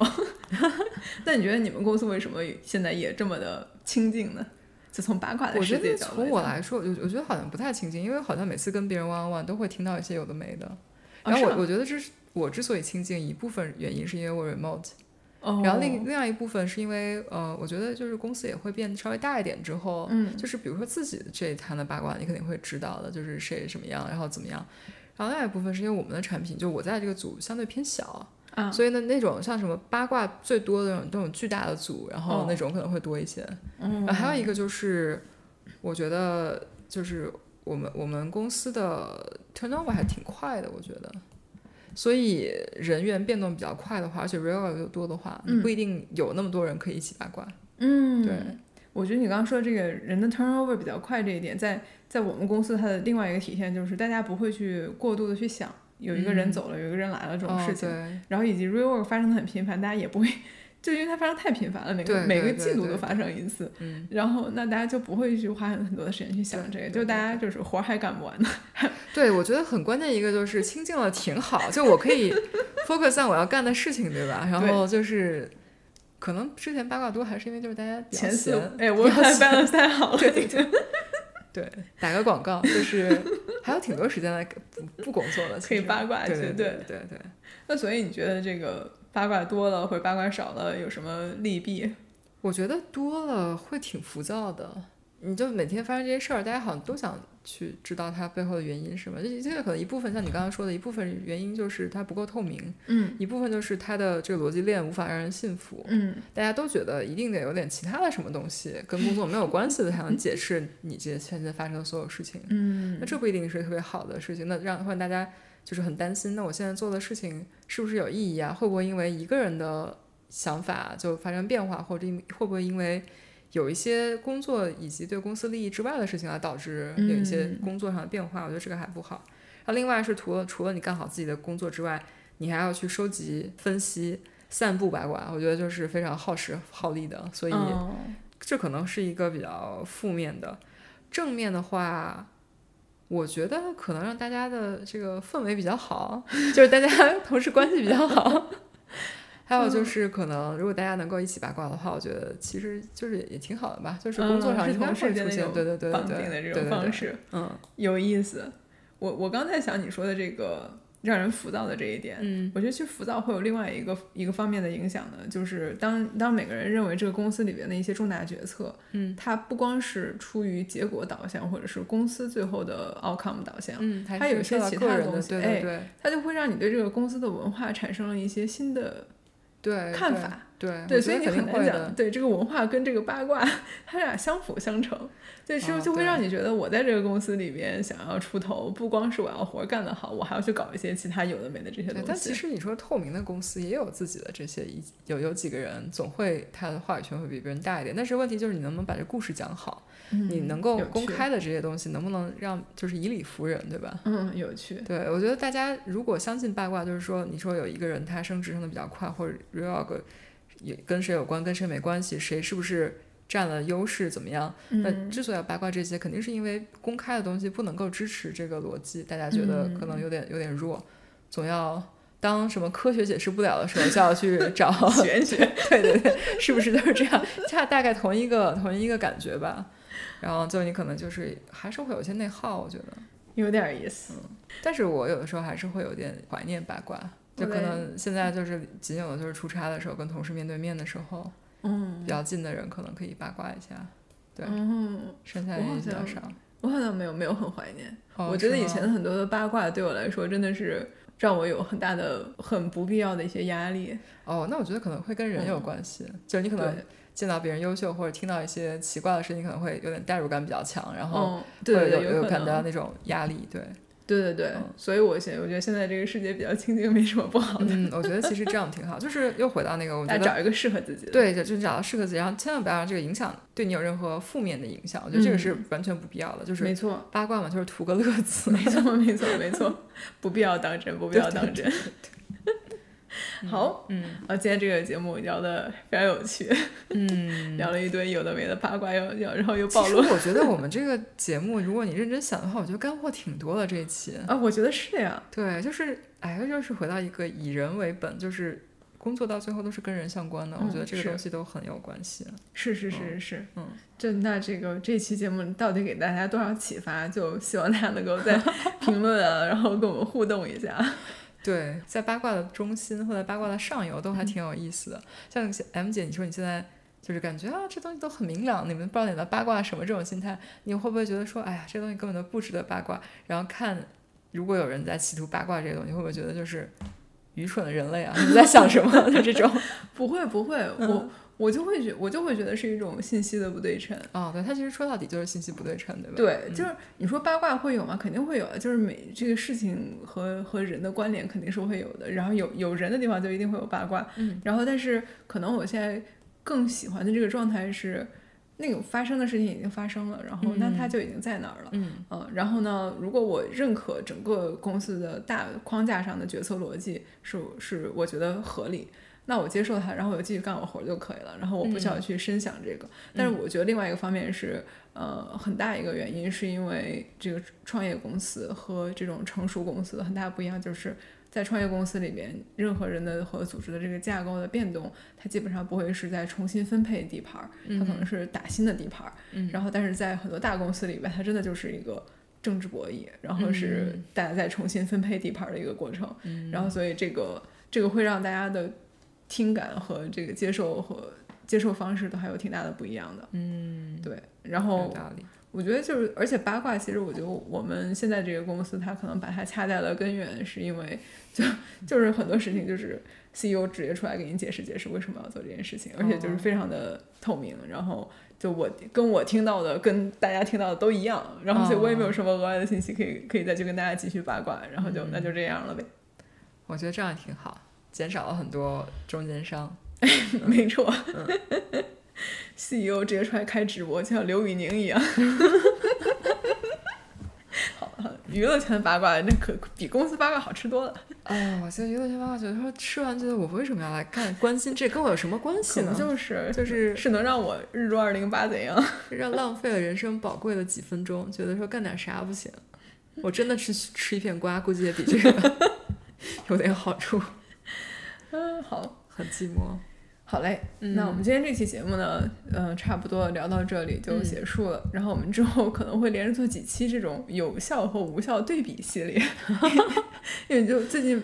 那你觉得你们公司为什么现在也这么的清静呢？就从八卦的世界角度，从我来说，我我觉得好像不太清静，因为好像每次跟别人 one on one 都会听到一些有的没的。然后我我觉得这是我之所以清静一部分原因，是因为我 remote。然后另另外一部分是因为，呃，我觉得就是公司也会变得稍微大一点之后，嗯，就是比如说自己的这一摊的八卦，你肯定会知道的，就是谁什么样，然后怎么样。然后另外一部分是因为我们的产品，就我在这个组相对偏小，啊，所以呢，那种像什么八卦最多的那种那种巨大的组，然后那种可能会多一些。嗯，然后还有一个就是，我觉得就是我们我们公司的 turnover 还挺快的，我觉得。所以人员变动比较快的话，而且 real 又多的话，你不一定有那么多人可以一起八卦。嗯，对，我觉得你刚刚说这个人的 turnover 比较快这一点，在在我们公司它的另外一个体现就是大家不会去过度的去想有一个人走了，有一个人来了这种事情，然后以及 real 发生的很频繁，大家也不会。就因为它发生太频繁了，每个每个季度都发生一次，然后那大家就不会去花很多的时间去想这个，就大家就是活还干不完呢。对，我觉得很关键一个就是清静了挺好，就我可以 focus on 我要干的事情，对吧？然后就是可能之前八卦多还是因为就是大家前四哎，我 balance 太好了，对对对，对，打个广告就是还有挺多时间来不不工作了，可以八卦去。对对对对。那所以你觉得这个八卦多了或者八卦少了有什么利弊？我觉得多了会挺浮躁的。你就每天发生这些事儿，大家好像都想去知道它背后的原因是什么。这这个可能一部分像你刚刚说的一部分原因就是它不够透明，嗯，一部分就是它的这个逻辑链无法让人信服，嗯，大家都觉得一定得有点其他的什么东西跟工作没有关系的才能解释你这现在发生的所有事情，嗯，那这不一定是特别好的事情，那让会让大家就是很担心，那我现在做的事情是不是有意义啊？会不会因为一个人的想法就发生变化，或者会不会因为有一些工作以及对公司利益之外的事情，而导致有一些工作上的变化，我觉得这个还不好。然后另外是除了除了你干好自己的工作之外，你还要去收集、分析、散布八卦，我觉得就是非常耗时耗力的。所以这可能是一个比较负面的。正面的话，我觉得可能让大家的这个氛围比较好，就是大家 同事关系比较好。还有就是，可能如果大家能够一起八卦的话，我觉得其实就是也挺好的吧。就是工作上应该会出现对对对绑定的这种方式，嗯，有意思。我我刚才想你说的这个让人浮躁的这一点，嗯，我觉得其实浮躁会有另外一个一个方面的影响呢，就是当当每个人认为这个公司里边的一些重大决策，嗯，它不光是出于结果导向，或者是公司最后的 outcome 导向，嗯，它有一些其他东西，哎，它就会让你对这个公司的文化产生了一些新的。对看法，对对，所以你很难讲，对这个文化跟这个八卦，它俩相辅相成，对，就就会让你觉得我在这个公司里边想要出头，不光是我要活干得好，我还要去搞一些其他有的没的这些东西。但其实你说透明的公司也有自己的这些，有有几个人总会他的话语权会比别人大一点，但是问题就是你能不能把这故事讲好。你能够公开的这些东西，能不能让就是以理服人，对吧？嗯，有趣。对，我觉得大家如果相信八卦，就是说，你说有一个人他升职升的比较快，或者 real 也跟谁有关，跟谁没关系，谁是不是占了优势，怎么样？那之所以要八卦这些，肯定是因为公开的东西不能够支持这个逻辑，大家觉得可能有点有点弱，总要当什么科学解释不了的时候，就要去 找玄学。对对对，是不是都是这样？恰大概同一个同一个感觉吧。然后就你可能就是还是会有些内耗，我觉得有点意思。但是我有的时候还是会有点怀念八卦，就可能现在就是仅有的就是出差的时候跟同事面对面的时候，嗯，比较近的人可能可以八卦一下，对，嗯，剩下人比较少。我好像没有没有很怀念，我觉得以前很多的八卦对我来说真的是让我有很大的很不必要的一些压力。哦，那我觉得可能会跟人有关系，就是你可能。见到别人优秀或者听到一些奇怪的事情，可能会有点代入感比较强，然后会有有感到那种压力，对，对对对，所以我现我觉得现在这个世界比较清静，没什么不好的。嗯，我觉得其实这样挺好，就是又回到那个，我觉得找一个适合自己的，对，就就找到适合自己，然后千万不要让这个影响对你有任何负面的影响，我觉得这个是完全不必要的，就是没错，八卦嘛，就是图个乐子，没错没错没错，不必要当真，不必要当真。好，嗯，啊，今天这个节目聊的非常有趣，嗯，聊了一堆有的没的八卦，又又然后又暴露。我觉得我们这个节目，如果你认真想的话，我觉得干货挺多的这一期。啊，我觉得是呀，对，就是，哎，就是回到一个以人为本，就是工作到最后都是跟人相关的，我觉得这个东西都很有关系。是是是是，嗯，就那这个这期节目到底给大家多少启发？就希望大家能够在 评论啊，然后跟我们互动一下。对，在八卦的中心或者八卦的上游都还挺有意思的。像 M 姐，你说你现在就是感觉啊，这东西都很明朗，你们不知道你在八卦什么这种心态，你会不会觉得说，哎呀，这东西根本都不值得八卦？然后看，如果有人在企图八卦这个东西，会不会觉得就是愚蠢的人类啊？你在想什么 就这种？不会不会，我。我就会觉，我就会觉得是一种信息的不对称。哦，对，它其实说到底就是信息不对称，对吧？对，就是你说八卦会有吗？肯定会有的。就是每这个事情和和人的关联肯定是会有的。然后有有人的地方就一定会有八卦。嗯。然后，但是可能我现在更喜欢的这个状态是，那个发生的事情已经发生了，然后那它就已经在那儿了。嗯。嗯。然后呢，如果我认可整个公司的大框架上的决策逻辑是是我觉得合理。那我接受它，然后我就继续干我活就可以了，然后我不需要去深想这个。但是我觉得另外一个方面是，呃，很大一个原因是因为这个创业公司和这种成熟公司的很大不一样，就是在创业公司里面，任何人的和组织的这个架构的变动，它基本上不会是在重新分配地盘儿，它可能是打新的地盘儿。然后但是在很多大公司里边，它真的就是一个。政治博弈，然后是大家再重新分配地盘的一个过程。然后所以这个这个会让大家的听感和这个接受和接受方式都还有挺大的不一样的。嗯，对。然后。我觉得就是，而且八卦，其实我觉得我们现在这个公司，它可能把它掐在了根源，是因为就就是很多事情就是 CEO 直接出来给你解释解释为什么要做这件事情，而且就是非常的透明。然后就我跟我听到的跟大家听到的都一样，然后所以我也没有什么额外的信息可以可以再去跟大家继续八卦，然后就那就这样了呗。我觉得这样挺好，减少了很多中间商。没错。CEO 直接出来开直播，就像刘宇宁一样。好，娱乐圈八卦那可比公司八卦好吃多了。哎，我现在娱乐圈八卦觉得说吃完觉得我为什么要来干关心这跟我有什么关系呢？就是就是是能让我日入二零八怎样？让浪费了人生宝贵的几分钟，觉得说干点啥不行？我真的吃吃一片瓜，估计也比这个有点好处。嗯，好，很寂寞。好嘞，那我们今天这期节目呢，嗯，差不多聊到这里就结束了。然后我们之后可能会连着做几期这种有效和无效对比系列，因为就最近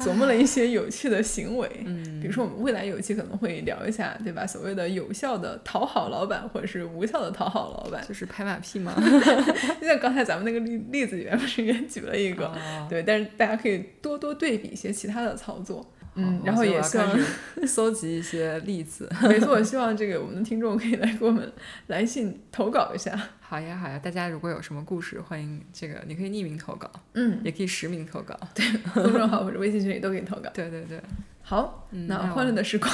琢磨了一些有趣的行为，嗯，比如说我们未来有一期可能会聊一下，对吧？所谓的有效的讨好老板，或者是无效的讨好老板，就是拍马屁吗？就像刚才咱们那个例例子里面不是也举了一个，对，但是大家可以多多对比一些其他的操作。嗯，然后也希望 搜集一些例子。没错，希望这个我们的听众可以来给我们来信投稿一下。好呀，好呀，大家如果有什么故事，欢迎这个你可以匿名投稿，嗯，也可以实名投稿，对，公众号或者微信群里都可以投稿。对对对，好，那欢乐的时光，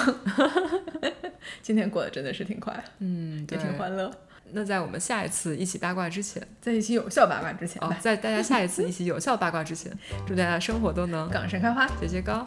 今天过得真的是挺快，嗯，也挺欢乐。那在我们下一次一起八卦之前，在一起有效八卦之前，哦，在大家下一次一起有效八卦之前，祝大家生活都能岗上开花，节节高。